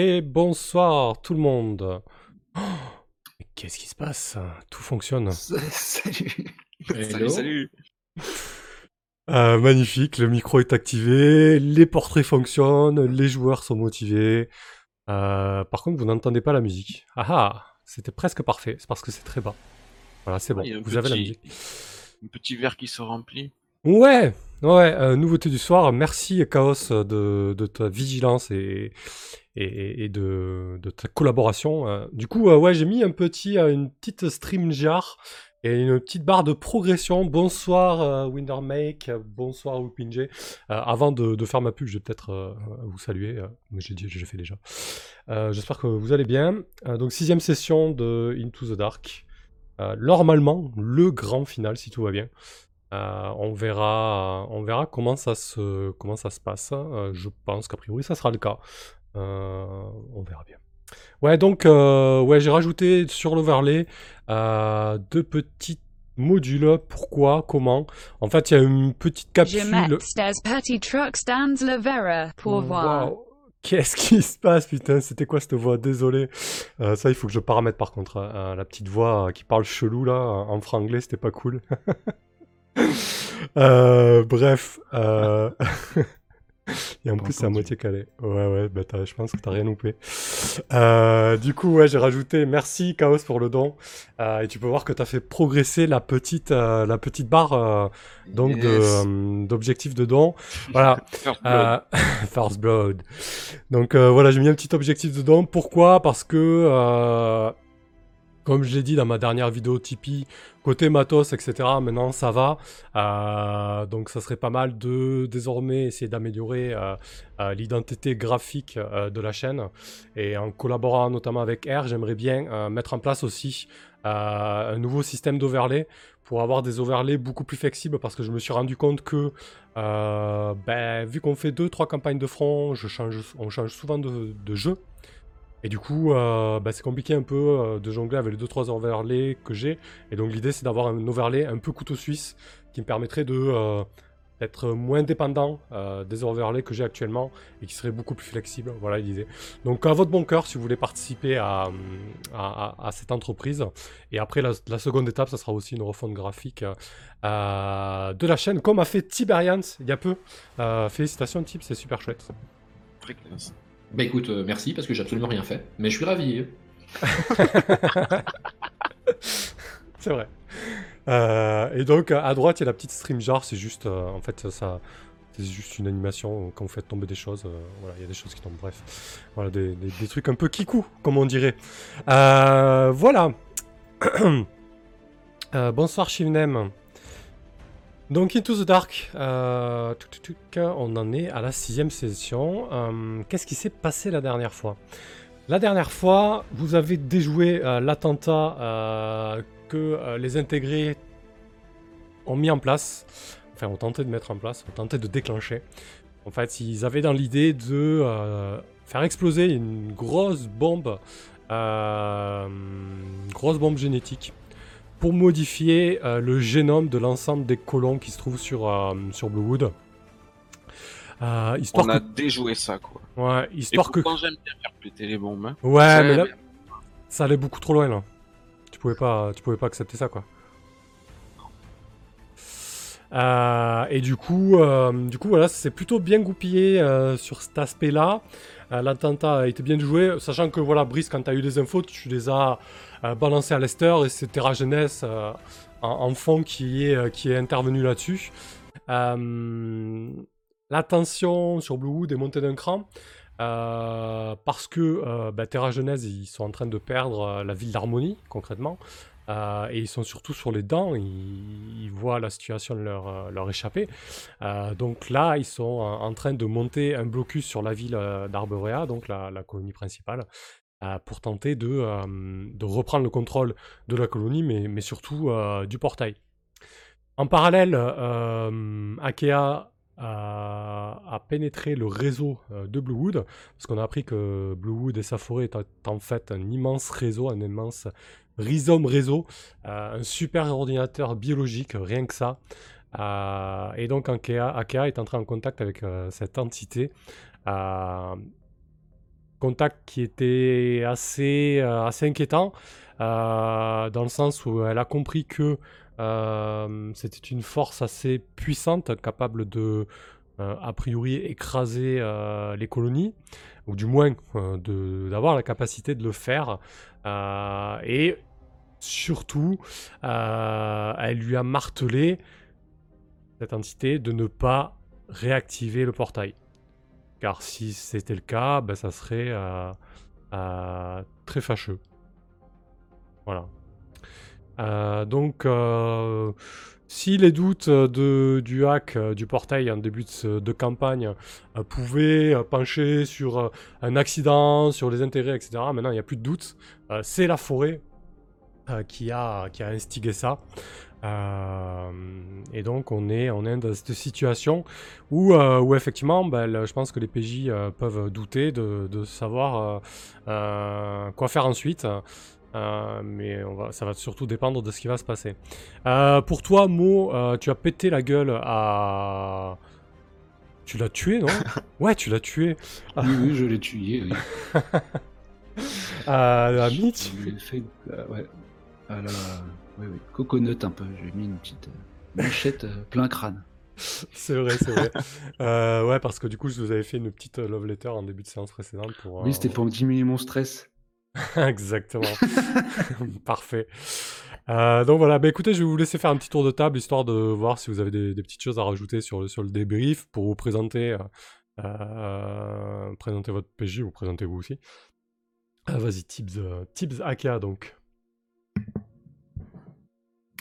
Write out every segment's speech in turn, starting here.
Et bonsoir tout le monde. Oh, Qu'est-ce qui se passe? Tout fonctionne. Salut. Salut, salut. Euh, magnifique, le micro est activé, les portraits fonctionnent, les joueurs sont motivés. Euh, par contre, vous n'entendez pas la musique. Ah ah, c'était presque parfait, c'est parce que c'est très bas. Voilà, c'est bon, il y a un vous avez la musique. Un petit verre qui se remplit. Ouais, ouais, euh, nouveauté du soir. Merci Chaos de, ta vigilance et, de, ta collaboration. Euh, Du coup, euh, ouais, j'ai mis un petit, une petite stream jar et une petite barre de progression. Bonsoir Windermake, bonsoir Wupinje. Euh, avant de, faire ma pub, je vais peut-être vous saluer, mais j'ai dit, j'ai fait déjà. J'espère que vous allez bien. Donc sixième session de Into the Dark. Normalement, le grand final si tout va bien. Euh, on verra, on verra comment ça se, comment ça se passe. Euh, je pense qu'a priori ça sera le cas. Euh, on verra bien. Ouais, donc ouais, j'ai rajouté sur l'overlay deux petits modules. Pourquoi, comment? En fait, il y a une petite capsule. Pour voir. Waouh. Qu'est-ce qui se passe, putain C'était quoi cette voix? Désolé. Euh, ça, il faut que je paramètre par contre. euh, la petite voix qui parle chelou là, en franglais, c'était pas cool. Euh, bref. Euh... Et en plus, c'est à moitié calé. Ouais, ouais, bah je pense que t'as rien loupé. Euh, du coup, ouais, j'ai rajouté merci Chaos pour le don. Euh, et tu peux voir que t'as fait progresser la petite, euh, la petite barre euh, donc de, Yes. euh, d'objectifs de don. Voilà. First blood. Euh, First Blood. Donc euh, voilà, j'ai mis un petit objectif dedans. Pourquoi? Parce que, euh, comme je l'ai dit dans ma dernière vidéo Tipeee, côté matos, etc., maintenant ça va. Euh, donc ça serait pas mal de désormais essayer d'améliorer euh, euh, l'identité graphique de la chaîne. Et en collaborant notamment avec R, j'aimerais bien mettre en place aussi un nouveau système d'overlay pour avoir des overlays beaucoup plus flexibles parce que je me suis rendu compte que ben, vu qu'on fait deux trois campagnes de front, on change souvent de jeu. Et du coup, euh, ben, c'est compliqué un peu euh, de jongler avec les deux trois overlays que j'ai. Et donc l'idée c'est d'avoir un overlay un peu couteau suisse qui me permettrait euh, d'être moins dépendant des overlays que j'ai actuellement et qui serait beaucoup plus flexible. Voilà l'idée. Donc à votre bon cœur si vous voulez participer à, cette entreprise. Et après la, seconde étape, ça sera aussi une refonte graphique de la chaîne, comme a fait Tiberians il y a peu. Félicitations Tib, c'est super chouette. Très classe. Bah écoute, euh, merci parce que j'ai absolument rien fait, mais je suis ravi. c'est vrai. Euh, et donc à droite, il y a la petite stream jar, c'est juste, euh, en fait, ça, c'est juste une animation quand vous faites tomber des choses. voilà, il y a des choses qui tombent. Bref, voilà, des, des- des trucs un peu kikou, comme on dirait. Voilà. Bonsoir Shivnem. Donc Into the Dark, euh, on en est à la sixième session. Euh, Qu'est-ce qui s'est passé la dernière fois? La dernière fois, vous avez déjoué euh, l'attentat que les intégrés ont mis en place, enfin ont tenté de mettre en place, ont tenté de déclencher. En fait, ils avaient dans l'idée de faire exploser une grosse bombe, une grosse bombe génétique pour modifier euh, le génome de l'ensemble des colons qui se trouvent sur, euh, sur Bluewood. Euh, histoire On a que... déjoué ça, quoi. Ouais, Et histoire que... pourtant, j'aime bien faire péter les bombes. hein. Ouais, mais là, ça allait beaucoup trop loin, là. Tu pouvais pas, tu pouvais pas accepter ça, quoi. Euh, et du coup, euh, du coup, voilà, c'est plutôt bien goupillé euh, sur cet aspect-là. L'attentat a été bien joué, sachant que voilà, Brice, quand tu as eu des infos, tu les as euh, balancées à Lester et c'est Terra Jeunesse euh, en, en fond qui est, euh, qui est intervenu là-dessus. Euh, la tension sur Bluewood est montée d'un cran. euh, parce que euh, bah, Terra Genèse, ils sont en train de perdre euh, la ville d'Harmonie, concrètement. Euh, et ils sont surtout sur les dents, ils, voient la situation leur, euh, leur échapper. Euh, donc là, ils sont en, train de monter un blocus sur la ville euh, d'Arborea, donc la, la colonie principale, euh, pour tenter de, euh, de reprendre le contrôle de la colonie, mais, surtout euh, du portail. En parallèle, euh, Akea a, pénétré le réseau euh, de Bluewood, parce qu'on a appris que Bluewood et sa forêt est en- fait un immense réseau, un immense rhizome réseau, euh, un super ordinateur biologique, rien que ça. Euh, et donc Akea, Akea est entré en contact avec euh, cette entité euh, contact qui était assez, euh, assez inquiétant, euh, dans le sens où elle a compris que euh, c'était une force assez puissante, capable de, a priori, écraser les colonies, ou du moins d'avoir la capacité de le faire. Et surtout, elle lui a martelé, cette entité, de ne pas réactiver le portail. Car si c'était le cas, ben, ça serait euh, euh, très fâcheux. Voilà. Euh, donc, si les doutes de, du hack du portail en début de, campagne pouvaient pencher sur un accident, sur les intérêts, etc., maintenant il n'y a plus de doute. Euh, C'est la forêt qui, a, qui a instigé ça. Euh, et donc on est, on est dans cette situation où, euh, où effectivement, ben, le- je pense que les PJ euh, peuvent douter de, de savoir quoi faire ensuite. Mais on va, ça va surtout dépendre de ce qui va se passer. Pour toi, Mo, tu as pété la gueule à... Tu l'as tué, non Ouais, tu l'as tué. Oui, oui, je l'ai tué. Oui. À, Mitch. Ouais, à la, oui, oui, coconut un peu. J'ai mis une petite euh, manchette euh, plein crâne. C'est vrai, c'est vrai. Euh, ouais, parce que du coup, je vous avais fait une petite love letter en début de séance précédente pour. Oui, c'était pour diminuer mon stress. Exactement. Parfait. Euh, donc voilà, bah écoutez, je vais vous laisser faire un petit tour de table histoire de voir si vous avez des, des petites choses à rajouter sur le, sur le débrief pour vous présenter, présenter votre PJ ou présentez-vous aussi. Ah, Vas-y, Tibbs, Tibbs Aka donc.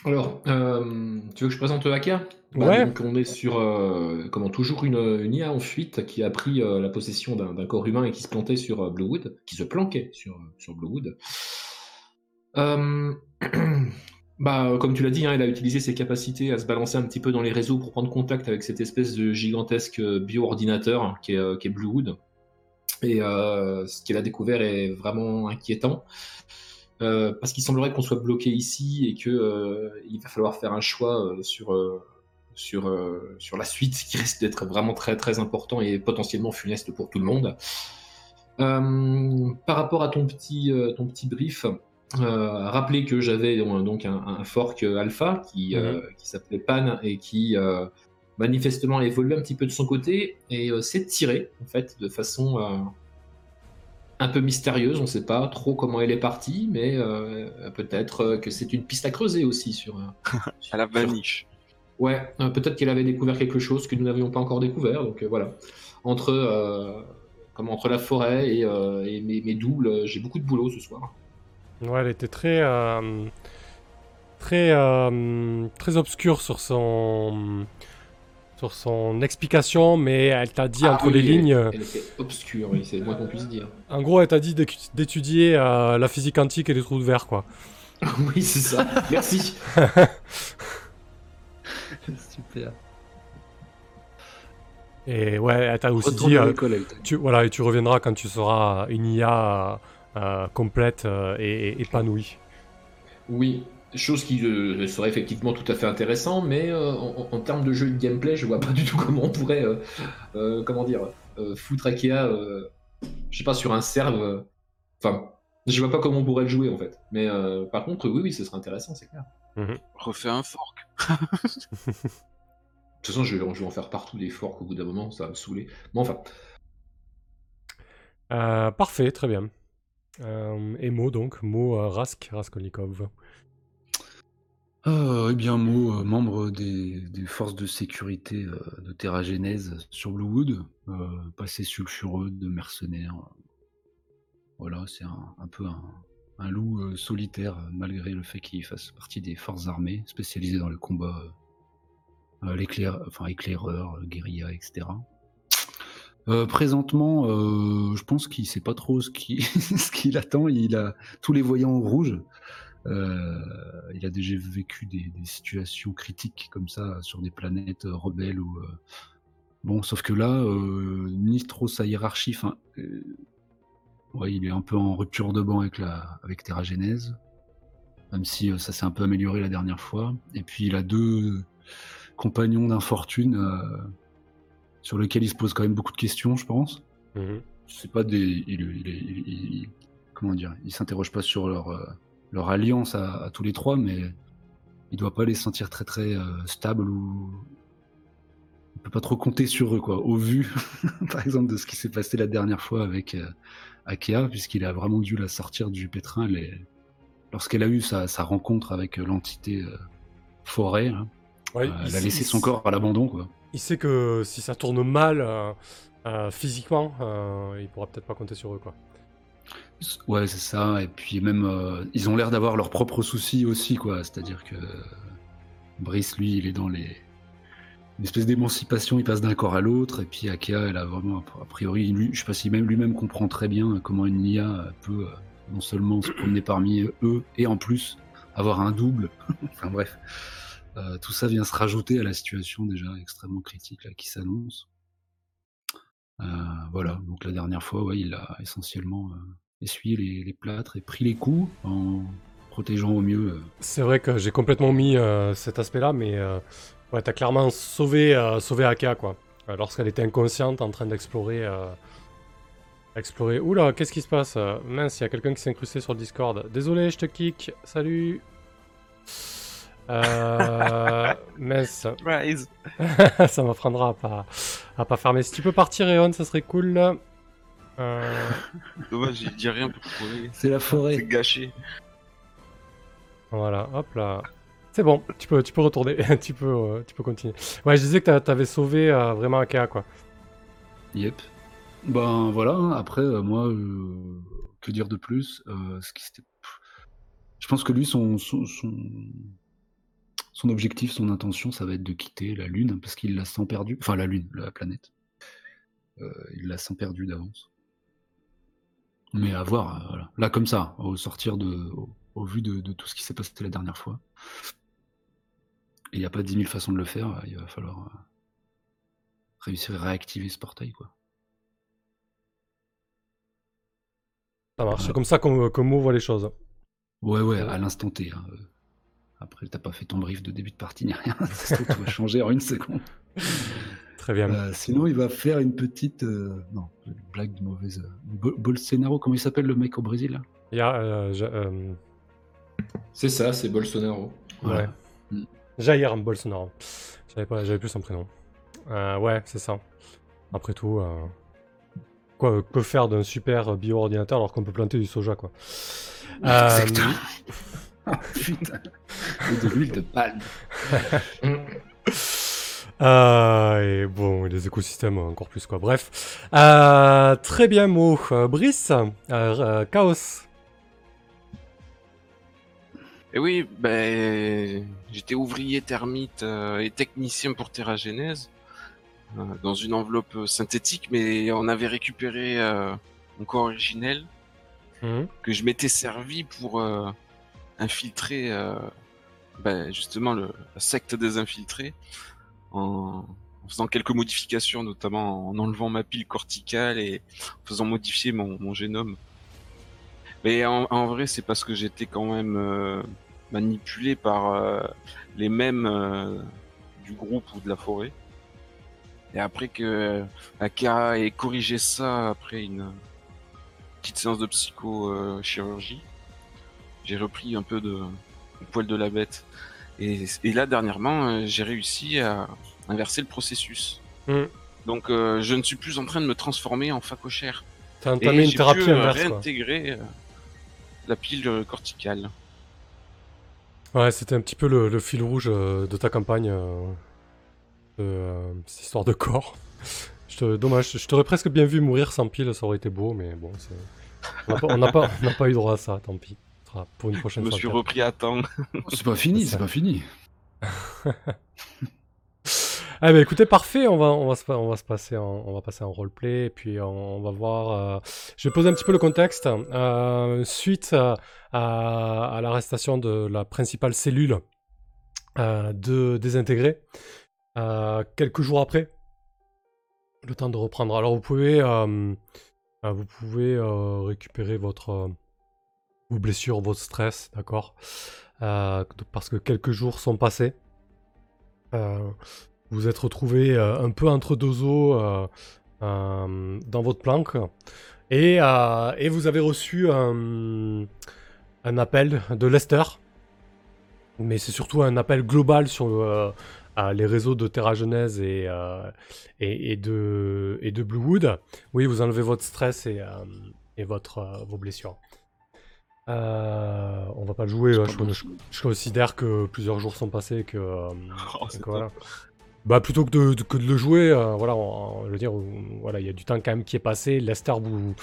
Alors, euh, tu veux que je présente le hacker? Ouais. Donc on est sur, euh, comment, toujours une, une IA en fuite qui a pris euh, la possession d'un corps humain et qui se plantait sur Bluewood, qui se planquait sur, sur Bluewood. Bah, comme tu l'as dit, hein, elle a utilisé ses capacités à se balancer un petit peu dans les réseaux pour prendre contact avec cette espèce de gigantesque bio-ordinateur qui est, qui est Bluewood. Et ce qu'elle a découvert est vraiment inquiétant. Euh, parce qu'il semblerait qu'on soit bloqué ici et que euh, il va falloir faire un choix euh, sur euh, sur sur la suite qui risque d'être vraiment très très important et potentiellement funeste pour tout le monde. Par rapport à ton petit ton petit brief, euh, rappeler que j'avais donc un, un fork alpha qui euh, qui s'appelait Pan et qui euh, manifestement a évolué un petit peu de son côté et s'est tiré en fait de façon un peu mystérieuse, on ne sait pas trop comment elle est partie, mais euh, peut-être euh, que c'est une piste à creuser aussi sur. euh, À la sur- vaniche. Ouais, euh, peut-être qu'elle avait découvert quelque chose que nous n'avions pas encore découvert, donc euh, voilà. Entre, euh, comme entre la forêt et, euh, et mes, mes doubles, j'ai beaucoup de boulot ce soir. Ouais, elle était très. euh, très. euh, très obscure sur son. Sur son explication, mais elle t'a dit Ah entre oui, les lignes. Elle était obscure, oui, c'est le moins qu'on puisse dire. En gros, elle t'a dit d'étudier euh, la physique quantique et les trous de verre, quoi. oui, c'est ça. Merci. Super. Et ouais, elle t'a aussi Retourne dit, à euh, dit. tu, voilà, et tu reviendras quand tu seras une IA euh, complète et, et épanouie. Oui, chose qui euh, serait effectivement tout à fait intéressant, mais euh, en, en termes de jeu de gameplay, je vois pas du tout comment on pourrait, euh, euh, comment dire, euh, foutre Akea, euh, je sais pas, sur un serve. euh, Enfin, je vois pas comment on pourrait le jouer en fait. Mais euh, par contre, oui, oui, ce serait intéressant, c'est clair. Refais un fork. De toute façon, je vais, je vais en faire partout des forks au bout d'un moment, ça va me saouler. Mais enfin, Euh, parfait, très bien. Euh, et Mo, donc, Mo euh, Rask, Raskolnikov. Ah, eh bien, Mo, euh, membre des, forces de sécurité euh, de Terra Genèse sur Bluewood, euh, passé sulfureux de mercenaires. Voilà, c'est un, peu un, loup euh, solitaire, euh, malgré le fait qu'il fasse partie des forces armées, spécialisées dans le combat, euh, euh, l'éclair, enfin, éclaireur, euh, guérilla, etc. Euh, présentement, euh, je pense qu'il sait pas trop ce qui- ce qu'il attend. Il a tous les voyants rouges. Euh, il a déjà vécu des, des situations critiques comme ça sur des planètes euh, rebelles ou euh, bon, sauf que là, ni trop sa hiérarchie. Ouais, il est un peu en rupture de banc avec la avec Terra Genèse, même si ça s'est un peu amélioré la dernière fois. Et puis il a deux compagnons d'infortune sur lesquels il se pose quand même beaucoup de questions, je pense. Mhm. c'est pas des. Il, il, il- il- comment dire Il s'interroge pas sur leur, leur alliance à, à tous les trois, mais il doit pas les sentir très très euh, stables ou. On peut pas trop compter sur eux, quoi. Au vu, par exemple, de ce qui s'est passé la dernière fois avec euh, Akea, puisqu'il a vraiment dû la sortir du pétrin lorsqu'elle a eu sa, sa rencontre avec euh, l'entité euh, forêt. hein. Ouais, elle a laissé son corps à l'abandon, quoi. Il sait que si ça tourne mal physiquement, il pourra peut-être pas compter sur eux, quoi. Ouais, c'est ça. Et puis même, euh, ils ont l'air d'avoir leurs propres soucis aussi, quoi. C'est-à-dire que Brice, lui, il est dans les une espèce d'émancipation. Il passe d'un corps à l'autre. Et puis Akea, elle a vraiment, a priori, lui, je sais pas si même lui-même comprend très bien comment une IA peut euh, non seulement se promener parmi eux et en plus avoir un double. enfin bref, Euh, tout ça vient se rajouter à la situation déjà extrêmement critique là, qui s'annonce. Euh, voilà, donc la dernière fois, ouais, il a essentiellement euh, essuyé les, plâtres et pris les coups en protégeant au mieux. euh, C'est vrai que j'ai complètement mis cet aspect-là, mais ouais, t'as clairement sauvé, sauvé Aka, quoi. Lorsqu'elle était inconsciente, en train d'explorer. explorer. Oula, qu'est-ce qui se passe? Mince, il y a quelqu'un qui s'est incrusté sur le Discord. Désolé, je te kick. Salut. Euh, mince, Rise. ça m'apprendra à pas, à pas fermer. Si tu peux partir, Eon, ça serait cool. Euh, Dommage, j'ai dit rien pour trouver. C'est la C'est forêt. gâché. Voilà, hop là. C'est bon, tu peux, tu peux retourner, tu, peux, euh, tu peux continuer. Ouais, je disais que t'a- t'avais sauvé euh, vraiment Akea, quoi. Yep. Ben voilà, hein, après, euh, moi, euh, que dire de plus Euh, ce qui Je pense que lui, son, son, son, son objectif, son intention, ça va être de quitter la Lune, parce qu'il la sent perdue. Enfin, la Lune, la planète. Euh, il la sent perdue d'avance. Mais à voir, euh, voilà. Là, comme ça, au sortir de. au, au vu de, de tout ce qui s'est passé la dernière fois. Il n'y a pas dix mille façons de le faire, il va falloir euh, réussir à réactiver ce portail, quoi. Ça marche, c'est comme ça qu'on Mo voit les choses. Ouais, ouais, à l'instant T. hein, euh. Après, t'as pas fait ton brief de début de partie ni rien. Ça se trouve, tout va changer en une seconde. Très bien. Euh, sinon, il va faire une petite. euh, Non, une blague de mauvaise. euh, Bo- Bolsonaro, comment il s'appelle le mec au Brésil là? Il y a. euh, euh, C'est ça, c'est Bolsonaro. ouais. Mm. Jair Bolsonaro. J'avais pas, j'avais plus son prénom. Euh, ouais, c'est ça. Après tout, euh, quoi, que faire d'un super bio-ordinateur alors qu'on peut planter du soja, quoi. Euh, Exactement. Ah, putain. Et de l'huile de palme. Euh, et bon, les écosystèmes encore plus quoi. Bref, Euh, très bien Mo. Euh, Brice, euh, euh, Chaos. Et oui, ben, j'étais ouvrier termite euh, et technicien pour Terragenèse euh, dans une enveloppe synthétique, mais on avait récupéré euh, mon corps originel Mhm. que je m'étais servi pour euh, infiltrer euh, ben, justement le, la secte des infiltrés en, en faisant quelques modifications, notamment en enlevant ma pile corticale et en faisant modifier mon, mon génome. Mais en, en vrai, c'est parce que j'étais quand même euh, manipulé par euh, les mêmes euh, du groupe ou de la forêt. Et après que Akira ait corrigé ça après une petite séance de psycho-chirurgie, j'ai repris un peu de poil de la bête. Et, et là, dernièrement, euh, j'ai réussi à inverser le processus. Mm. Donc, euh, je ne suis plus en train de me transformer en facochère. T'as entamé une thérapie pu euh, inverse réintégrer la pile corticale. Ouais, c'était un petit peu le, le fil rouge euh, de ta campagne. euh, euh, cette histoire de corps. Je te, dommage, je t'aurais presque bien vu mourir sans pile, ça aurait été beau, mais bon, c'est... On n'a pas, on n'a pas, on n'a pas eu droit à ça, tant pis. Sera pour une Je prochaine me fois. suis peut-être. repris à temps. C'est pas fini, C'est pas fini. Ah bah écoutez, parfait, on va, on va, se, on va se passer en, on va passer en roleplay, et puis on, on va voir... euh, Je vais poser un petit peu le contexte. Euh, suite à, à- à l'arrestation de la principale cellule euh, de désintégrée, euh, quelques jours après, le temps de reprendre. Alors vous pouvez, vous pouvez euh, récupérer votre, euh, vos blessures, votre stress, d'accord Euh, Parce que quelques jours sont passés. Euh, vous êtes retrouvé euh, un peu entre deux eaux, dans votre planque. Et, vous avez reçu un, appel de Lester. Mais c'est surtout un appel global sur les réseaux de Terra Genèse et, de, Bluewood. Oui, vous enlevez votre stress et, et votre, vos blessures. Euh, on va pas le jouer. Pas je, bon. je- je considère que plusieurs jours sont passés que, euh, Oh, c'est que voilà. Bah plutôt que de, de- que de le jouer, euh, voilà, on- je veux dire, voilà, il y a du temps quand même qui est passé. Lester vous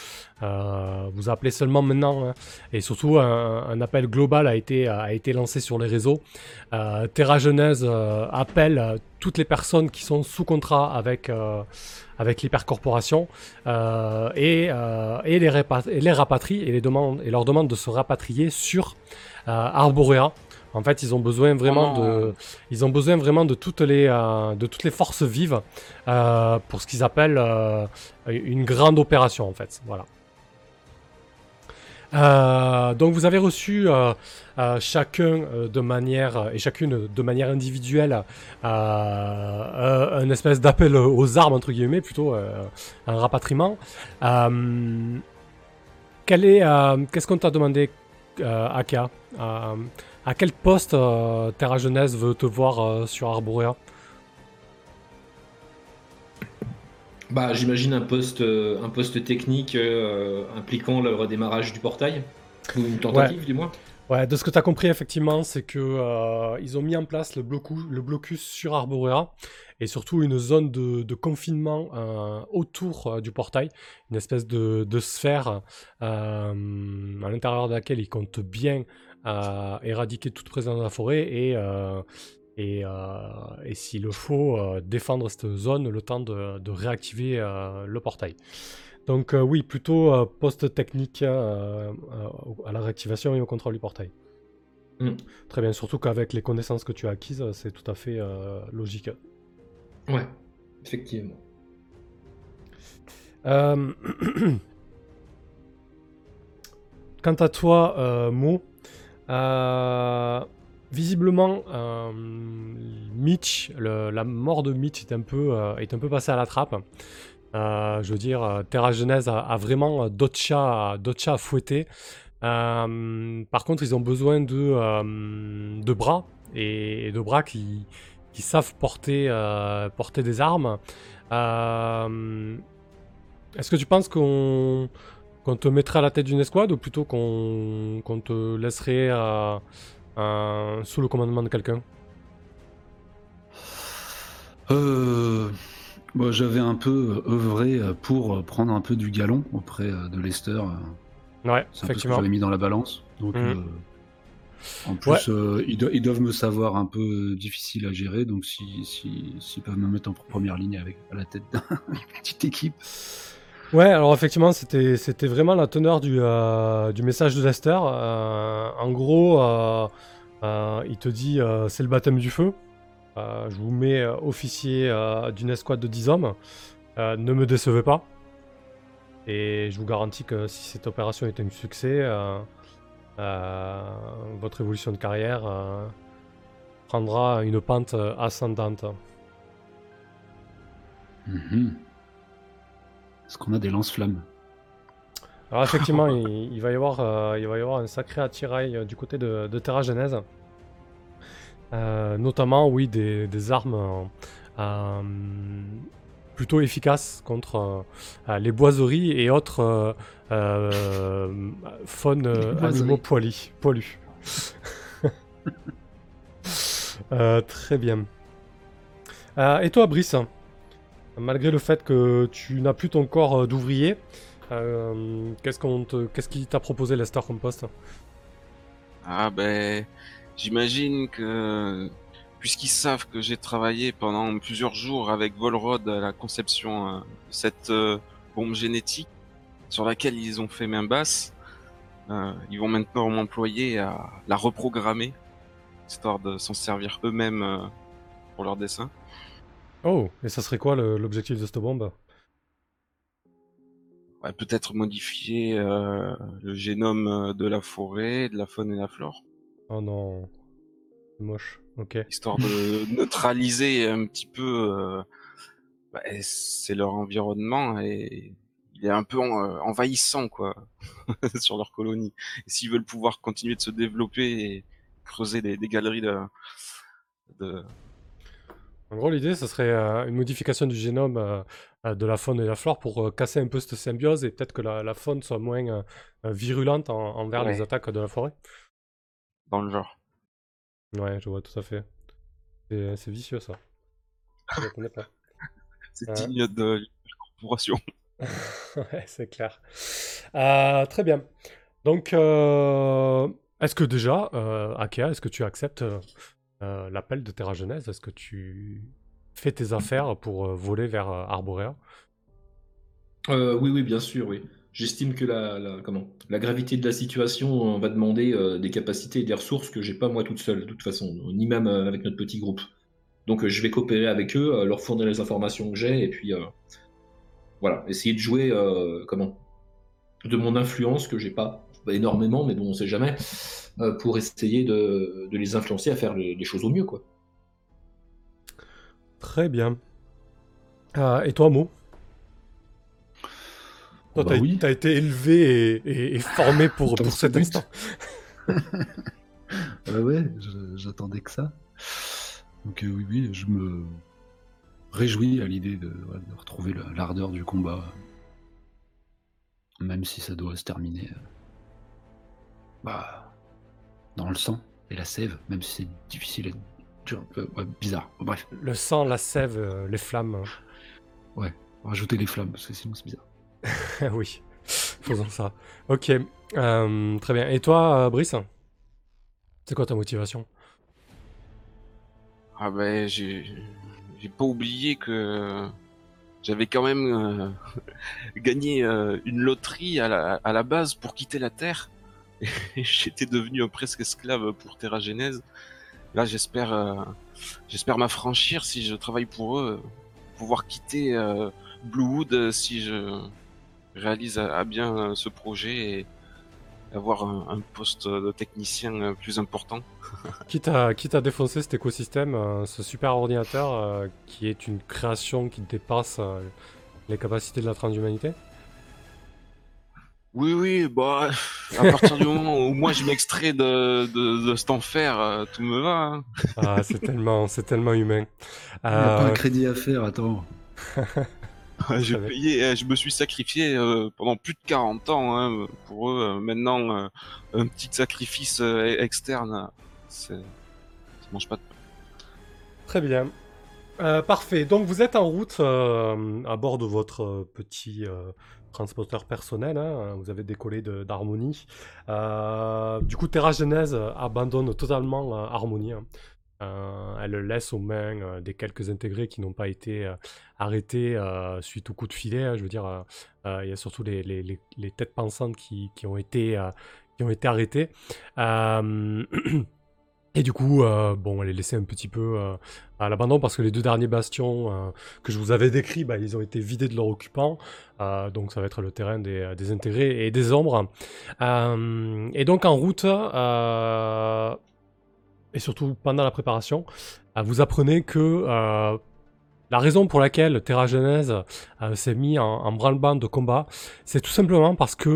euh, vous appelez seulement maintenant, hein. et surtout un, un appel global a été a été lancé sur les réseaux. Terra Genèse appelle toutes les personnes qui sont sous contrat avec avec l'hypercorporation euh, et, euh, et les, et les rapatrie et les et leur demande de se rapatrier sur euh, Arborea. En fait, ils ont besoin vraiment Oh de ils ont besoin vraiment de toutes les, euh, de toutes les forces vives euh, pour ce qu'ils appellent euh, une grande opération, en fait. Voilà. Donc vous avez reçu chacun euh, de manière et chacune de manière individuelle euh, euh, un espèce d'appel aux armes entre guillemets plutôt euh, un rapatriement. Euh, quel est euh, qu'est-ce qu'on t'a demandé euh, Aka? Euh, à quel poste euh, Terra Jeunesse veut te voir euh, sur Arborea? Bah, j'imagine un poste, euh, un poste technique euh, impliquant le redémarrage du portail. Ou une tentative, du moins. Ouais, de ce que tu as compris, effectivement, c'est que euh, ils ont mis en place le, blocu- le blocus sur Arborea et surtout une zone de, confinement euh, autour euh, du portail, une espèce de, sphère à l'intérieur de laquelle ils comptent bien éradiquer toute présence dans la forêt et, et, et s'il le faut, défendre cette zone le temps de, réactiver le portail. Donc euh, oui, plutôt euh, poste technique euh, euh, à la réactivation et au contrôle du portail. Mm. Très bien, surtout qu'avec les connaissances que tu as acquises, c'est tout à fait logique. Ouais, effectivement. Quant à toi, Mo, visiblement, Mitch, le- la mort de Mitch est un peu, est un peu passée à la trappe. Euh, je veux dire, euh, Terra Genèse a, vraiment euh, d'autres chats, à fouetter. Par contre, ils ont besoin de, bras et, de bras qui, savent porter, des armes. Est-ce que tu penses qu'on te mettrait à la tête d'une escouade ou plutôt qu'on te laisserait sous le commandement de quelqu'un? Bon, J'avais un peu œuvré pour prendre un peu du galon auprès euh, de Lester. euh, Ouais, C'est effectivement. j'avais mis dans la balance. Donc, Mhm. euh, en plus, Ouais. euh, ils, do- ils doivent me savoir un peu difficile à gérer. Donc, s'ils si, peuvent me mettre en première ligne avec à la tête d'une petite équipe. Ouais, alors effectivement, c'était c'était vraiment la teneur du, euh, du message de Lester. Euh, en gros, euh, euh, il te dit euh, c'est le baptême du feu. Euh, je vous mets euh, officier euh, d'une escouade de 10 hommes. Ne me décevez pas. Et je vous garantis que si cette opération est un succès, votre évolution de carrière prendra une pente ascendante. Mhm. Est-ce qu'on a des lance-flammes? Alors effectivement, il, il va y avoir, euh, il va y avoir un sacré attirail euh, du côté de, de Terra Genèse. Euh, notamment, oui, des, des armes euh, euh, plutôt efficaces contre euh, les boiseries et autres euh, euh, faunes boiseries. animaux poilus. poilus. Euh, très bien. Euh, et toi, Brice Malgré le fait que tu n'as plus ton corps d'ouvrier, euh, qu'est-ce qu'on te, qu'est-ce qui t'a proposé Lester comme poste Ah ben, j'imagine que puisqu'ils savent que j'ai travaillé pendant plusieurs jours avec Volrod à la conception euh, de cette euh, bombe génétique sur laquelle ils ont fait main basse, euh, ils vont maintenant m'employer à la reprogrammer histoire de s'en servir eux-mêmes pour leur dessin. Oh, et ça serait quoi l'objectif de cette bombe? Ouais, Peut-être modifier euh, le génome de la forêt, de la faune et de la flore. Oh non, c'est moche. Ok. histoire de neutraliser un petit peu euh, bah, c'est leur environnement et il est un peu en- euh, envahissant quoi sur leur colonie. Et s'ils veulent pouvoir continuer de se développer et creuser des, des galeries de, de En gros, l'idée, ce serait euh, une modification du génome euh, de la faune et de la flore pour euh, casser un peu cette symbiose et peut-être que la, la faune soit moins virulente en- envers les attaques de la forêt. Dans le genre. Ouais, je vois tout à fait. C'est c'est vicieux ça. Je le connais pas. C'est Ouais. digne de corporation. ouais, c'est clair. Euh, très bien. Donc, euh, est-ce que déjà, euh, Akea, est-ce que tu acceptes euh, euh, l'appel de Terra Genèse? Est-ce que tu fais tes affaires pour euh, voler vers euh, Arborea? Euh, oui, oui, bien sûr, oui. J'estime que la, comment, la gravité de la situation euh, va demander euh, des capacités et des ressources que j'ai pas moi toute seule, de toute façon, ni même euh, avec notre petit groupe. Donc je vais coopérer avec eux, leur fournir les informations que j'ai, et puis voilà, essayer de jouer comment, de mon influence que j'ai pas énormément, mais bon, on sait jamais, pour essayer de, de les influencer à faire les, choses au mieux, quoi. Très bien. Euh, et toi, Mo? Toi, Bah t'as oui. été élevé et, et- et formé pour, pour ce cet but. instant. Ouais, ouais, j'attendais que ça. Donc euh, oui, oui, je me réjouis à l'idée de, ouais, de retrouver l'ardeur du combat. Même si ça doit se terminer euh, bah, dans le sang et la sève, même si c'est difficile et dur, euh, ouais, bizarre. Bref, Le sang, la sève, euh, les flammes. rajouter les flammes, parce que sinon c'est bizarre. oui, faisons ça. Ok, euh, très bien. Et toi, euh, Brice C'est quoi ta motivation? Ah ben j'ai pas oublié que j'avais quand même euh, gagné une loterie à la, à la base pour quitter la Terre. Et j'étais devenu presque esclave pour Terra Genèse. Là j'espère j'espère m'affranchir si je travaille pour eux, pouvoir quitter Bluewood si je réalise à, à bien euh, ce projet et avoir un, un poste de technicien euh, plus important. Quitte à, quitte à défoncer cet écosystème, euh, ce super ordinateur euh, qui est une création qui dépasse euh, les capacités de la transhumanité Oui, oui, bah, à partir du moment où moi je m'extrais de, de, de cet enfer, euh, tout me va. hein. Ah, c'est tellement, c'est tellement humain. Il n'y a pas un crédit à faire, attends. J'ai savais. payé, euh, je me suis sacrifié euh, pendant plus de 40 ans hein, pour eux. euh, maintenant, euh, un petit sacrifice externe, ça mange pas de. Très bien. Euh, parfait. Donc vous êtes en route euh, à bord de votre petit euh, transporteur personnel. hein. Vous avez décollé d'Harmonie. Du coup, Terra Genèse abandonne totalement Harmonie. hein. Euh, elle le laisse aux mains euh, des quelques intégrés qui n'ont pas été euh, arrêtés suite au coup de filet. hein. Je veux dire, il y a surtout les, les- les- les têtes pensantes qui, ont été, qui ont été arrêtées. Et du coup, euh, bon, elle est laissée un petit peu à l'abandon parce que les deux derniers bastions que je vous avais décrits, bah, ils ont été vidés de leurs occupants. Donc ça va être le terrain des, des intégrés et des ombres. Et donc en route, et surtout pendant la préparation, euh, vous apprenez que euh, la raison pour laquelle Terra Genèse euh, s'est mis en, branle-bas de combat, c'est tout simplement parce que,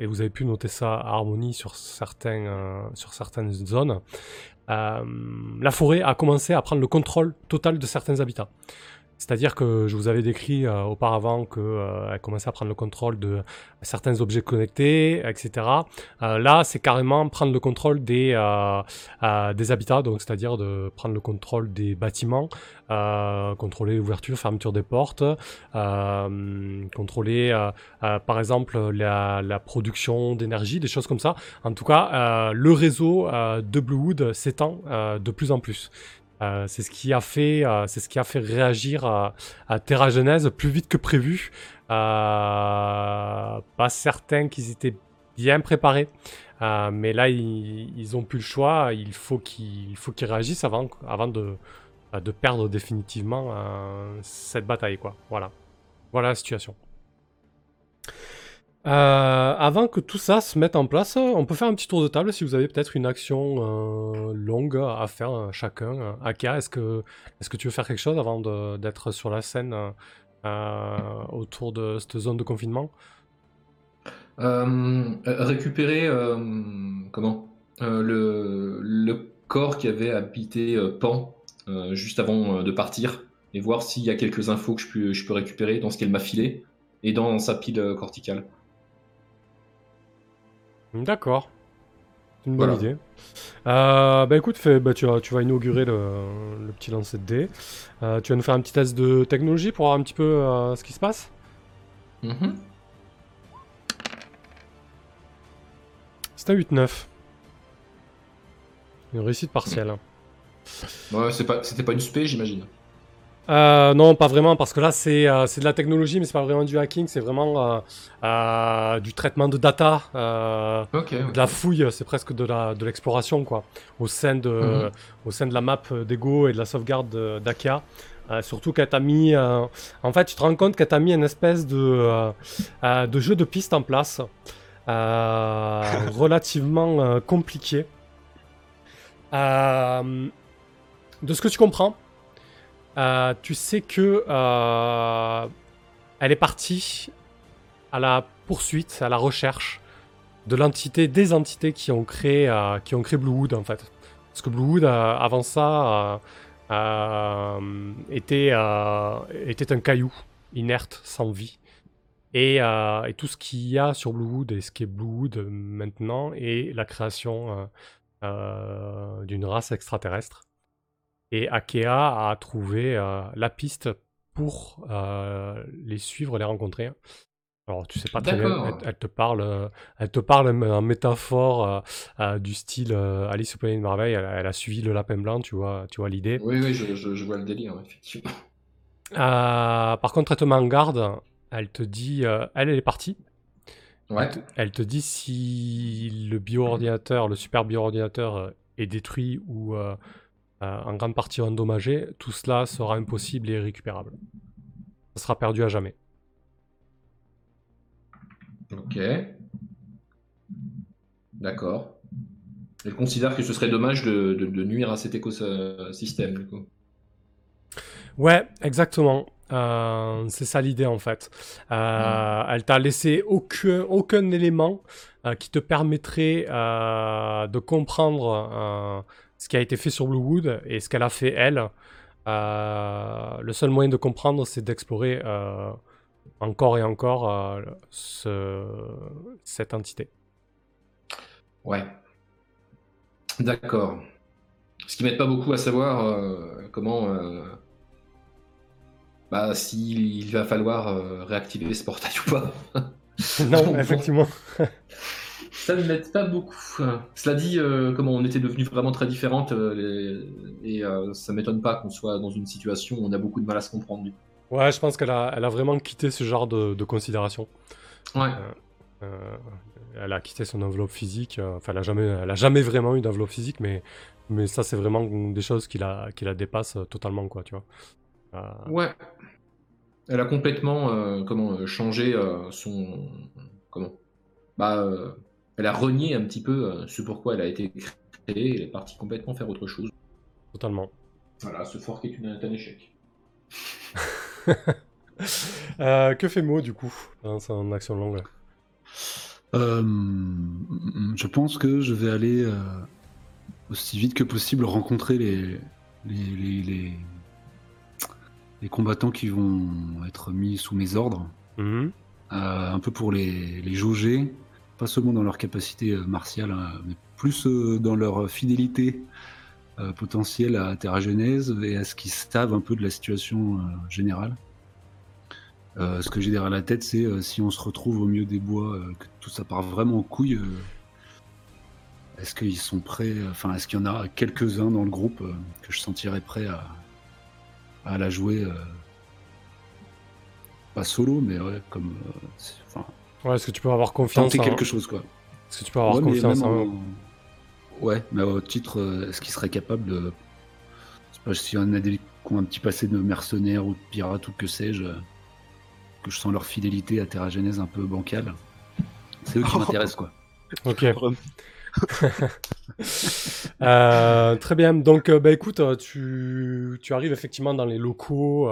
et vous avez pu noter ça à Harmonie sur, sur certaines zones, la forêt a commencé à prendre le contrôle total de certains habitats. C'est-à-dire que je vous avais décrit euh, auparavant qu'elle commençait à prendre le contrôle de certains objets connectés, etc. Euh, là, c'est carrément prendre le contrôle des, euh, euh, des habitats, donc c'est-à-dire de prendre le contrôle des bâtiments, euh, contrôler l'ouverture, fermeture des portes, euh, contrôler euh, euh, par exemple la, la production d'énergie, des choses comme ça. En tout cas, euh, le réseau euh, de Bluewood s'étend euh, de plus en plus. Euh, c'est ce qui a fait, euh, c'est ce qui a fait réagir à, à Terra Genèse plus vite que prévu. Euh, pas certain qu'ils étaient bien préparés, Euh, mais là ils, ils ont plus le choix. Il faut qu'ils, il faut qu'ils réagissent avant, avant de, euh, de perdre définitivement euh, cette bataille. Voilà, voilà la situation. Euh, avant que tout ça se mette en place, on peut faire un petit tour de table si vous avez peut-être une action euh, longue à faire euh, chacun. Akia, est-ce que, est que tu veux faire quelque chose avant d'être sur la scène autour de cette zone de confinement? Récupérer comment? Le, le corps qui avait habité Pan juste avant de partir et voir s'il y a quelques infos que je peux, récupérer dans ce qu'elle m'a filé et dans sa pile corticale. D'accord. C'est une bonne Voilà. idée. Euh, bah écoute, fais- bah, tu, vas, tu vas inaugurer le, le petit lancer de dés. Euh, tu vas nous faire un petit test de technologie pour voir un petit peu euh, ce qui se passe Mhm. C'est un 8-9. Une réussite partielle. Ouais, c'est pas, c'était pas une spé, j'imagine. Euh, non, pas vraiment, parce que là, c'est euh, c'est de la technologie, mais c'est pas vraiment du hacking, c'est vraiment euh, euh, du traitement de data, de la fouille, c'est presque de la- de l'exploration, quoi, au sein de, Mhm. au sein de la map d'Ego et de la sauvegarde. Euh, surtout qu'elle t'a mis. en fait, tu te rends compte qu'elle t'a mis une espèce de, de jeu de piste en place, relativement compliqué. De ce que tu comprends, euh, tu sais que euh, elle est partie à la poursuite, à la recherche de l'entité, des entités qui ont créé, euh, qui ont créé Bluewood en fait. Parce que Bluewood, euh, avant ça, était, était un caillou inerte, sans vie. Et, tout ce qu'il y a sur Bluewood et ce qui est Bluewood maintenant est la création d'une race extraterrestre. Et Akea a trouvé euh, la piste pour euh, les suivre, les rencontrer. Alors tu sais pas très bien, elle, elle te parle, euh, elle te parle en- en métaphore euh, euh, du style euh, Alice au pays de merveille. Elle, elle a suivi le lapin blanc, tu vois, tu vois l'idée. Oui, oui, je, je- je vois le délire, effectivement. Euh, par contre, elle te met en garde. Elle te dit, euh, elle, elle est partie. Ouais. Elle, te, elle te dit si le bio-ordinateur, le super bio-ordinateur euh, est détruit ou euh, en grande partie endommagé, tout cela sera impossible et irrécupérable. Ça sera perdu à jamais. Ok. D'accord. Elle considère que ce serait dommage de, de- de nuire à cet écosystème, du coup. Ouais, exactement. Euh, c'est ça l'idée en fait. Euh, Elle t'a laissé aucun, aucun élément euh, qui te permettrait de comprendre ce qui a été fait sur Bluewood et ce qu'elle a fait elle. Euh, le seul moyen de comprendre, c'est d'explorer euh, encore et encore euh, ce- cette entité. Ouais. D'accord. Ce qui m'aide pas beaucoup à savoir euh, comment. euh, bah, s'il va falloir euh, réactiver ce portail ou pas. non, effectivement. Ça ne m'aide pas beaucoup. Cela dit, euh, comment on était devenus vraiment très différentes, euh, les- et euh, ça m'étonne pas qu'on soit dans une situation où on a beaucoup de mal à se comprendre. du coup. Ouais, je pense qu'elle a, elle a vraiment quitté ce genre de, de considération. Ouais. Euh, elle a quitté son enveloppe physique. Enfin, elle a jamais, elle a jamais vraiment eu d'enveloppe physique, mais, mais ça, c'est vraiment des choses qui la, qui la dépassent totalement, quoi, tu vois. Ouais. Elle a complètement comment changé son comment bah elle a renié un petit peu euh, ce pourquoi elle a été créée. Elle est partie complètement faire autre chose. totalement. Voilà, ce fork est, une, est un échec. Euh, que fait Mo, du coup, dans son action longue? Euh, je pense que je vais aller euh, aussi vite que possible rencontrer les, les, les, les- les combattants qui vont être mis sous mes ordres, Mhm. euh, un peu pour les, les jauger, pas seulement dans leur capacité euh, martiale, hein, mais plus euh, dans leur fidélité euh, potentielle à Terra Genèse et à ce qu'ils savent un peu de la situation générale. Ce que j'ai derrière la tête, c'est si on se retrouve au milieu des bois, que tout ça part vraiment en couille, est-ce qu'ils sont prêts Enfin, est-ce qu'il y en a quelques-uns dans le groupe que je sentirais prêt à, la jouer Pas solo, mais ouais, comme. Ouais, est-ce que tu peux avoir confiance tenter en... quelque chose, quoi. Est-ce que tu peux avoir Ouais, mais confiance en... en- Ouais, mais au titre, euh, est-ce qu'ils seraient capables de. Je sais pas s'il y en a des qui ont un petit passé de mercenaires ou de pirates ou que sais-je, euh, que je sens leur fidélité à Terra Genèse un peu bancale. C'est eux qui m'intéressent, quoi. Ok. Euh, très bien. Donc, euh, bah, écoute, euh, tu, tu arrives effectivement dans les locaux,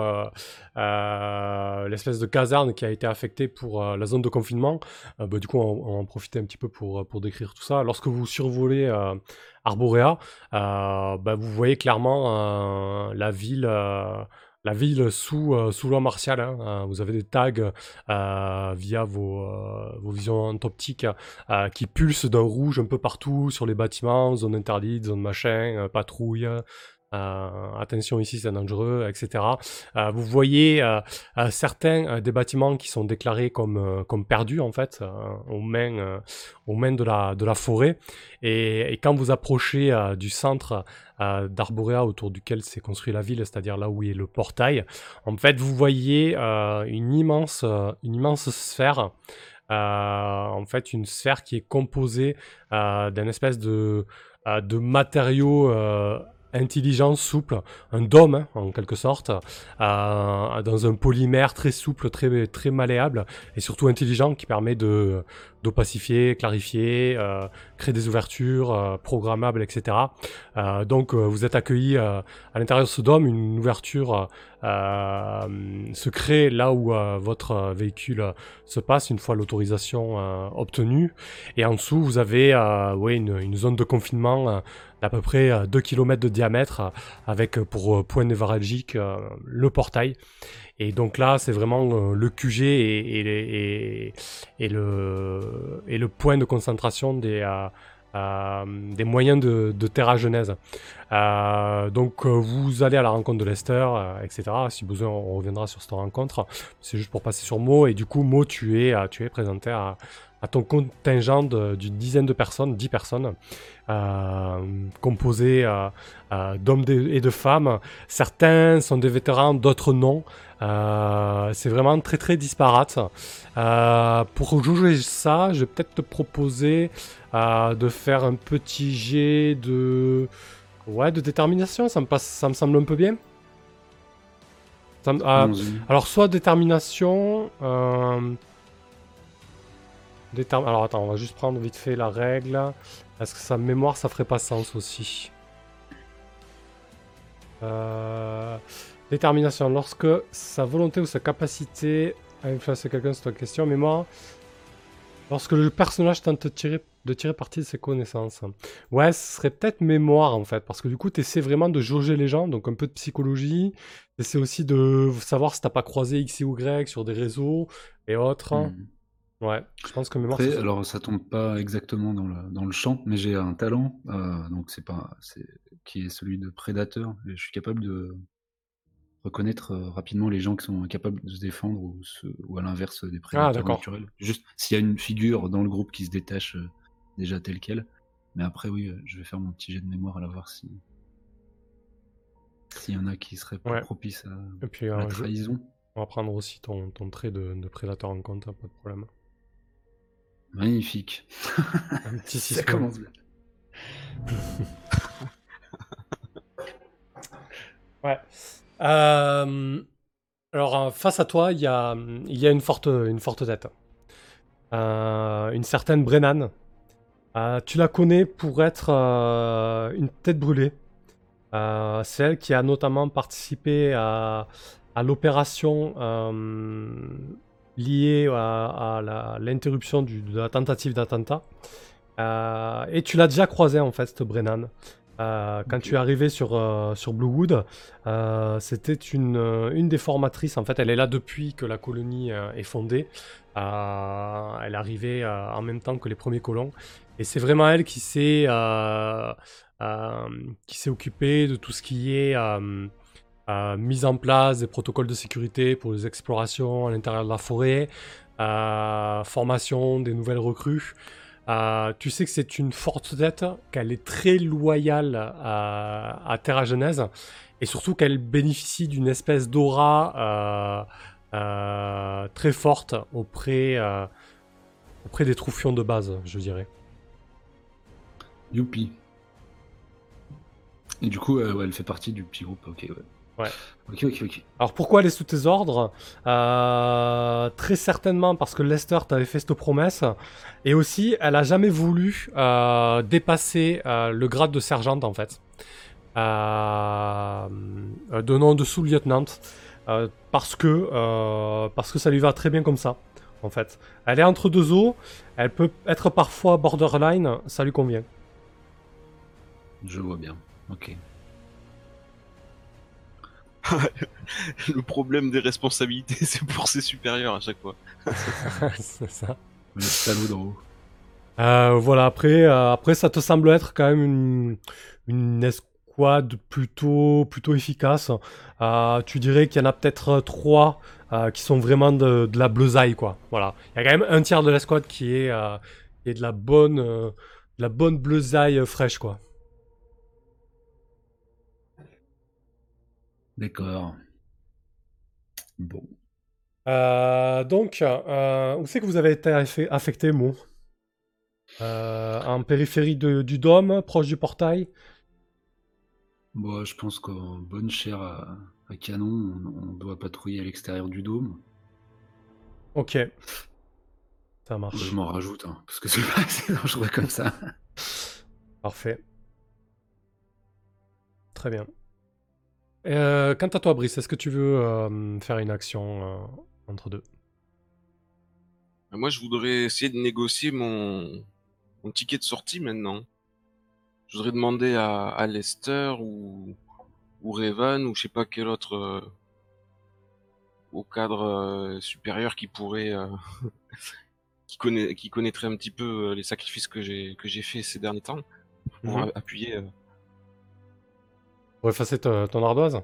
l'espèce de caserne qui a été affectée pour la zone de confinement. Bah, du coup, on, en profiter un petit peu pour, pour décrire tout ça. Lorsque vous survolez Arborea, bah, vous voyez clairement la ville. La ville sous, euh, sous loi martiale. hein. Euh, vous avez des tags euh, via vos, euh, vos visions optiques euh, qui pulsent d'un rouge un peu partout sur les bâtiments, zone interdite, zone machin, patrouille. Euh, attention ici c'est dangereux, etc. Euh, vous voyez euh, certains des bâtiments qui sont déclarés comme, comme perdus en fait aux mains, aux mains de, la, de la forêt. Et, quand vous approchez du centre d'Arborea autour duquel s'est construit la ville, c'est-à-dire là où est le portail, en fait vous voyez une, immense, une immense sphère. En fait, une sphère qui est composée d'un espèce de, euh, de matériaux intelligents, souples, un dôme hein, en quelque sorte, euh, dans un polymère très souple, très, très malléable et surtout intelligent qui permet de d'opacifier, clarifier, euh, créer des ouvertures euh, programmables, etc. Euh, donc euh, vous êtes accueilli euh, à l'intérieur de ce dôme, une ouverture euh, se crée là où votre véhicule se passe une fois l'autorisation obtenue. Et en dessous, vous avez ouais, une, une zone de confinement d'à peu près euh, 2 km de diamètre avec pour point névralgique le portail. Et donc là, c'est vraiment euh, le QG et, le, point de concentration des, euh, euh, moyens de, de Terra Genèse. Donc vous allez à la rencontre de Lester, etc. Si besoin, on reviendra sur cette rencontre. C'est juste pour passer sur Mo. Et du coup, Mo, tu es présenté à, à ton contingent d'une dizaine de personnes, 10 personnes, euh, composées euh, euh, d'hommes et de femmes. Certains sont des vétérans, d'autres non. C'est vraiment très très disparate. Pour jouer ça, je vais peut-être te proposer de faire un petit jet de ouais de détermination. Ça me passe, ça me semble un peu bien. Ça me- Allons-y. alors, soit détermination. Alors, attends, on va juste prendre vite fait la règle. Est-ce que sa mémoire, ça ferait pas sens aussi Euh, Détermination. Lorsque sa volonté ou sa capacité à influencer quelqu'un, c'est ta question. Mémoire. Lorsque le personnage tente de tirer, de tirer parti de ses connaissances. Ouais, ce serait peut-être mémoire en fait, parce que du coup, tu essaies vraiment de jauger les gens, donc un peu de psychologie. C'est aussi de savoir si t'as pas croisé X et Y sur des réseaux et autres. Hmm. Ouais, je pense que mémoire. Après, alors ça tombe pas exactement dans le, dans le champ, mais j'ai un talent, euh, donc c'est pas, c'est, qui est celui de prédateur. Et je suis capable de reconnaître euh, rapidement les gens qui sont incapables de se défendre ou, se- ou à l'inverse des prédateurs Ah, d'accord. naturels. Juste s'il y a une figure dans le groupe qui se détache euh, déjà telle quelle. Mais après, oui, je vais faire mon petit jet de mémoire à la voir si s'il y en a qui seraient plus Ouais. propices à Et puis, à la je- trahison. on va prendre aussi ton, ton trait de, de prédateur en compte, hein, pas de problème. Magnifique. Un petit Ça commence bien. Ouais. Euh, alors, euh, face à toi, il y a, il y a une, forte, une forte tête. Euh, une certaine Brennan. Euh, tu la connais pour être une tête brûlée. C'est elle qui a notamment participé à, à l'opération liée à, à la- l'interruption de la tentative d'attentat. Euh, et tu l'as déjà croisée en fait, Brennan. Euh, quand tu es arrivé sur, euh, sur Bluewood, c'était une, une des formatrices. En fait, elle est là depuis que la colonie est fondée. Elle est arrivée en même temps que les premiers colons. Et c'est vraiment elle qui s'est qui s'est occupée de tout ce qui est euh, mise en place des protocoles de sécurité pour les explorations à l'intérieur de la forêt, euh, formation des nouvelles recrues. Euh, tu sais que c'est une forte tête, qu'elle est très loyale à, Terra Genèse, et surtout qu'elle bénéficie d'une espèce d'aura très forte auprès, auprès des troufions de base, je dirais. Youpi. Et du coup, ouais, elle fait partie du petit groupe, ok, ouais. Ouais. Ok, ok, ok. Alors pourquoi elle est sous tes ordres? Euh, Très certainement parce que Lester t'avait fait cette promesse. Et aussi, elle a jamais voulu euh, dépasser euh, le grade de sergente en fait. De nom de sous-lieutenant. Parce que parce que ça lui va très bien comme ça en fait. Elle est entre deux eaux, elle peut être parfois borderline, ça lui convient. Je vois bien. Ok. Le problème des responsabilités, c'est pour ses supérieurs à chaque fois. C'est ça. Le salaud d'en haut. Euh, voilà, après, euh, après, ça te semble être quand même une, une escouade plutôt, plutôt efficace. Euh, tu dirais qu'il y en a peut-être trois euh, qui sont vraiment de, de la bleusaille, quoi. Voilà. Il y a quand même un tiers de l'escouade qui est, euh, qui est de la bonne, euh, de la bonne bleusaille euh, fraîche, quoi. D'accord. Bon. Euh, donc, euh, où c'est que vous avez été affe- affecté, Mo Euh, En périphérie de- du dôme, proche du portail? Bon, je pense qu'en bonne chair à, à canon, on, on doit patrouiller à l'extérieur du dôme. Ok. Ça marche. Je m'en rajoute, hein, parce que c'est pas assez dangereux comme ça. Parfait. Très bien. Euh, quant à toi, Brice, est-ce que tu veux euh, faire une action euh, entre deux? Moi, je voudrais essayer de négocier mon, mon ticket de sortie maintenant. Je voudrais demander à, à Lester ou, ou Revan ou je sais pas quel autre euh, au cadre euh, supérieur qui pourrait euh, qui connaît qui connaîtrait un petit peu les sacrifices que j'ai que j'ai fait ces derniers temps pour Mhm. appuyer. Pour effacer ton ardoise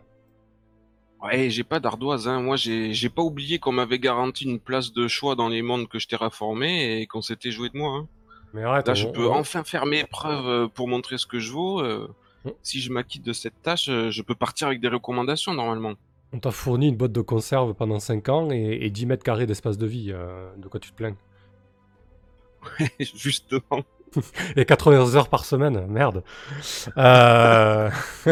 Ouais, j'ai pas d'ardoise. Hein. Moi, j'ai pas oublié qu'on m'avait garanti une place de choix dans les mondes que je terraformais et qu'on s'était joué de moi. Hein. Mais arrête, Là, je peux on- enfin faire mes preuves euh, pour montrer ce que je vaux. euh, Mm. Si je m'acquitte de cette tâche, euh, je peux partir avec des recommandations normalement. on t'a fourni une boîte de conserve pendant 5 ans et, et 10 mètres carrés d'espace de vie. euh, de quoi tu te plains Justement. Et 80 heures par semaine, merde. Euh...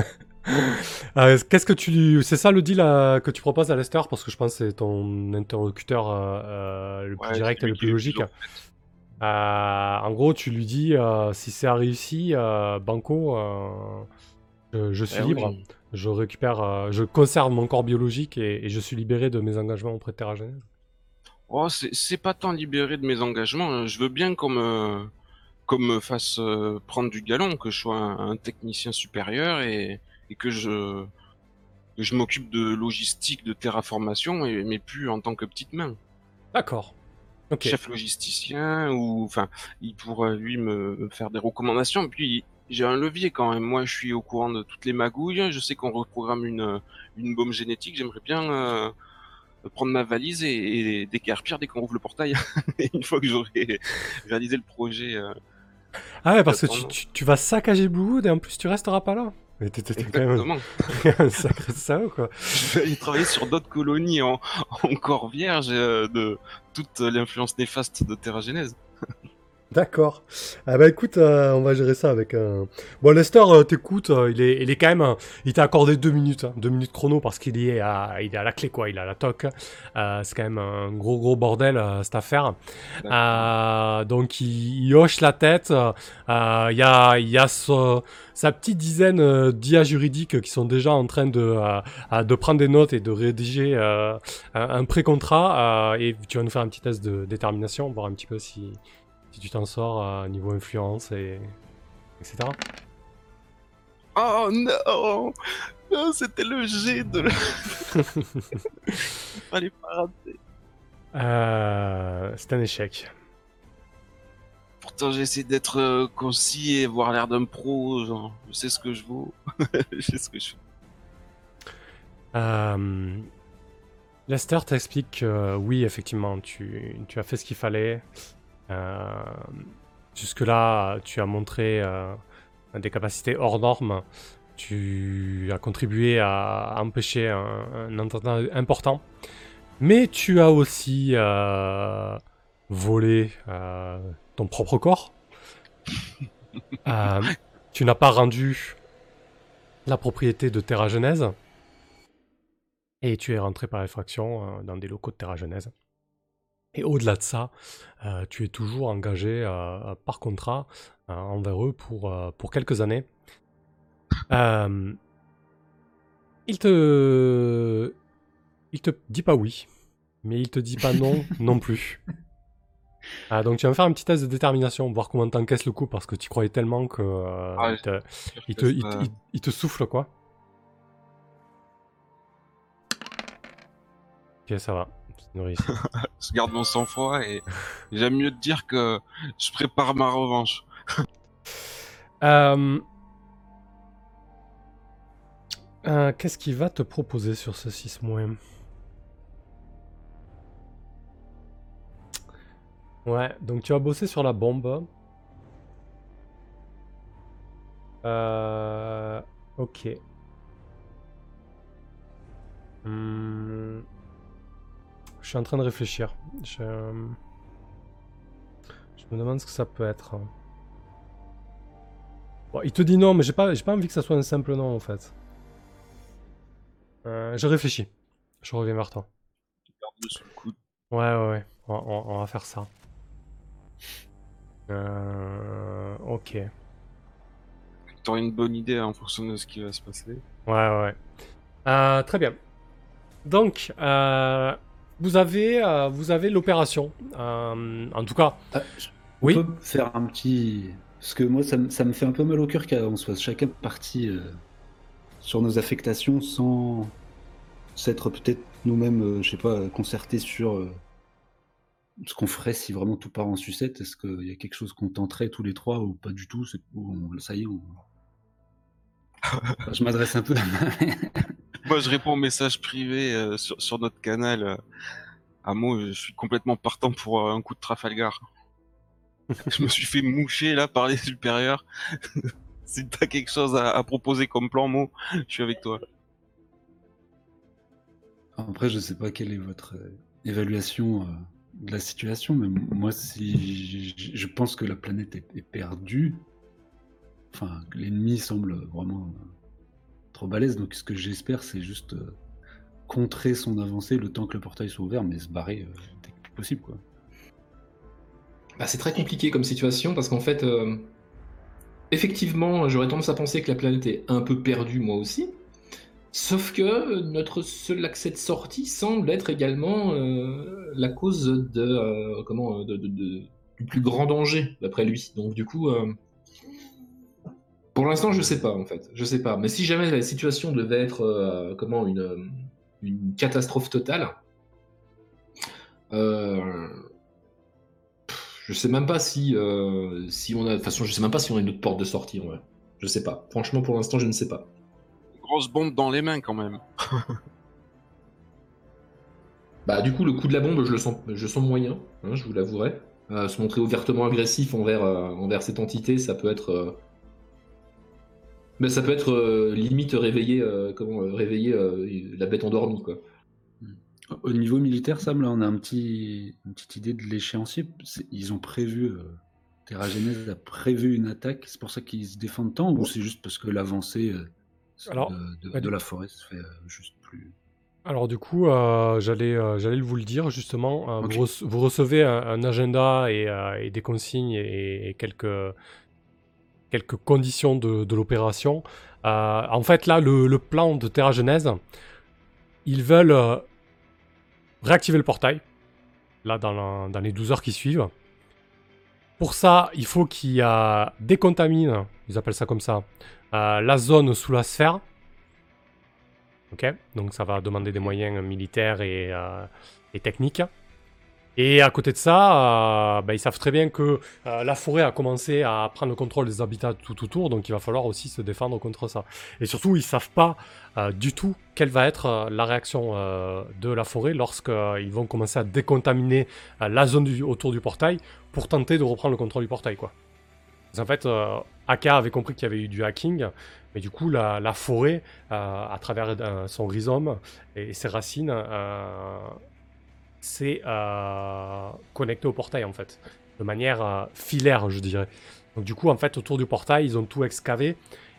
euh, Qu'est-ce que tu. C'est ça le deal euh, que tu proposes à Lester? Parce que je pense que c'est ton interlocuteur euh, le plus Ouais, direct et le plus logique. en gros, tu lui dis si c'est réussi, Banco, je, suis Eh libre. oui. Je récupère, je conserve mon corps biologique et, et je suis libéré de mes engagements auprès de Terra Genèse. Oh, c'est pas tant libéré de mes engagements. hein. Je veux bien qu'on me, qu'on me fasse euh, prendre du galon, que je sois un, un technicien supérieur et, et que je, que je m'occupe de logistique, de terraformation, et, mais plus en tant que petite main. D'accord. Ok. chef logisticien ou enfin il pourrait lui me, me faire des recommandations puis j'ai un levier quand même moi je suis au courant de toutes les magouilles je sais qu'on reprogramme une une bombe génétique j'aimerais bien euh, prendre ma valise et, et décarpir dès qu'on ouvre le portail une fois que j'aurai réalisé le projet euh, Ah ouais, parce que tu, tu- tu vas saccager Bluewood et en plus tu resteras pas là. Mais t'es quand même exactement un sacré salaud, quoi. aller travailler sur d'autres colonies en, encore vierges euh, de toute l'influence néfaste de Terra Genèse D'accord. Ah bah écoute, euh, on va gérer ça avec un... Bon, Lester, euh, t'écoutes, euh, il, est, il est quand même... euh, il t'a accordé deux minutes, hein, deux minutes chrono parce qu'il est, à, il est à la clé, quoi, il est à la toque. Euh, c'est quand même un gros, gros bordel, euh, cette affaire. Euh, donc il, il hoche la tête. euh, Il y a, y a ce- sa petite dizaine euh, d'IA juridiques qui sont déjà en train de, euh, euh, de prendre des notes et de rédiger euh, un, un pré-contrat. euh, et tu vas nous faire un petit test de détermination, voir un petit peu si, si tu t'en sors à niveau influence et etc. Oh non Non, C'était le G de... Il fallait pas rater. Euh, c'est un échec. Pourtant, j'essaie d'être euh, concis et avoir l'air d'un pro. Genre, je sais ce que je vaux. je sais ce que je fais. Euh, Lester t'explique que oui, effectivement, tu, tu as fait ce qu'il fallait. Euh, Jusque-là, tu as montré euh, des capacités hors normes. Tu as contribué à empêcher un, un attentat important. Mais tu as aussi euh, volé euh, ton propre corps. Euh, tu n'as pas rendu la propriété de Terra Genèse. Et tu es rentré par effraction dans des locaux de Terra Genèse. Et au-delà de ça, euh, tu es toujours engagé euh, par contrat euh, envers eux pour, pour quelques années. Il te. Il te dit pas oui, mais il te dit pas non non plus. Ah, donc tu vas me faire un petit test de détermination, voir comment t'encaisses le coup, parce que tu croyais tellement que. Ah, il, te, il te- il ça- te- il- il te souffle quoi. Ok, ça va. Je garde mon sang-froid et j'aime mieux te dire que je prépare ma revanche. Euh, euh, Qu'est-ce qu'il va te proposer sur ce 6 mois? Ouais, donc tu vas bosser sur la bombe. Euh, ok. Hmm. Je suis en train de réfléchir. Je... Je me demande ce que ça peut être. Bon, il te dit non, mais j'ai pas, j'ai pas envie que ça soit un simple non en fait. Euh, je réfléchis. Je reviens vers toi. Garde-le sous le coude. Ouais, ouais, ouais. On, on- on va faire ça. Euh, ok. T'auras une bonne idée en fonction de ce qui va se passer. ouais, ouais. Euh, très bien. Donc, euh, vous avez, euh, vous avez l'opération. Euh, en tout cas, Ah, Oui. peut faire un petit. Parce que moi, ça, me- ça me fait un peu mal au cœur qu'on soit chacun parti euh, sur nos affectations sans s'être peut-être nous-mêmes, euh, je sais pas, concertés sur euh, ce qu'on ferait si vraiment tout part en sucette. Est-ce qu'il y a quelque chose qu'on tenterait tous les trois ou pas du tout? On- Ça y est, on... Enfin, je m'adresse un peu à Moi, je réponds au message privé euh, sur, sur notre canal. euh, à moi, je suis complètement partant pour euh, un coup de Trafalgar. je me suis fait moucher là par les supérieurs. si t'as quelque chose à, à proposer comme plan, Mo, je suis avec toi. Après, je sais pas quelle est votre euh, évaluation euh, de la situation, mais moi, si je pense que la planète est, est perdue, enfin, que l'ennemi semble vraiment euh, trop balèze, donc ce que j'espère, c'est juste euh, contrer son avancée le temps que le portail soit ouvert, mais se barrer euh, dès que possible, quoi. Bah, c'est très compliqué comme situation parce qu'en fait, euh, effectivement, j'aurais tendance à penser que la planète est un peu perdue, moi aussi. Sauf que notre seul accès de sortie semble être également euh, la cause de, comment, de, du plus grand danger, d'après lui. Donc, du coup, pour l'instant, je sais pas, en fait. Je sais pas. Mais si jamais la situation devait être euh, comment, une, une catastrophe totale, euh, je sais même pas si, euh, si on a. De toute façon, je sais même pas si on a une autre porte de sortie. Je sais pas. Franchement, pour l'instant, je ne sais pas. Grosse bombe dans les mains quand même. Bah, du coup, le coup de la bombe, je le sens, je sens moyen, hein, je vous l'avouerai. Se montrer ouvertement agressif envers, envers cette entité, ça peut être. Mais ça peut être euh, limite réveiller, euh, comment, euh, réveiller euh, la bête endormie, quoi. Au niveau militaire, Sam, là, on a un petit, une petite idée de l'échéancier. Ils ont prévu, euh, Terra Genèse a prévu une attaque, c'est pour ça qu'ils se défendent tant, ou c'est juste parce que l'avancée euh, de, de- ouais, de du- la forêt se fait euh, juste plus. Alors du coup, euh, j'allais euh, j'allais vous le dire justement. euh, vous, rece- vous recevez un, un agenda et, euh, et des consignes et, et quelques quelques conditions de, l'opération. Euh, en fait, là, le, plan de Terra Genèse, ils veulent euh, réactiver le portail. Là, dans, les 12 heures qui suivent. Pour ça, il faut qu'ils euh, décontaminent, ils appellent ça comme ça, euh, la zone sous la sphère. Ok, donc ça va demander des moyens militaires et techniques. Et à côté de ça, euh, bah, ils savent très bien que euh, la forêt a commencé à prendre le contrôle des habitats tout autour, donc il va falloir aussi se défendre contre ça. Et surtout, ils savent pas euh, du tout quelle va être la réaction de la forêt lorsqu'ils vont commencer à décontaminer la zone autour du portail pour tenter de reprendre le contrôle du portail, quoi. Qu'en fait, euh, Aka avait compris qu'il y avait eu du hacking, mais du coup, la, forêt, à travers son rhizome et ses racines, s'est euh, connectée au portail, en fait, de manière euh, filaire, je dirais. Donc du coup, en fait, autour du portail, ils ont tout excavé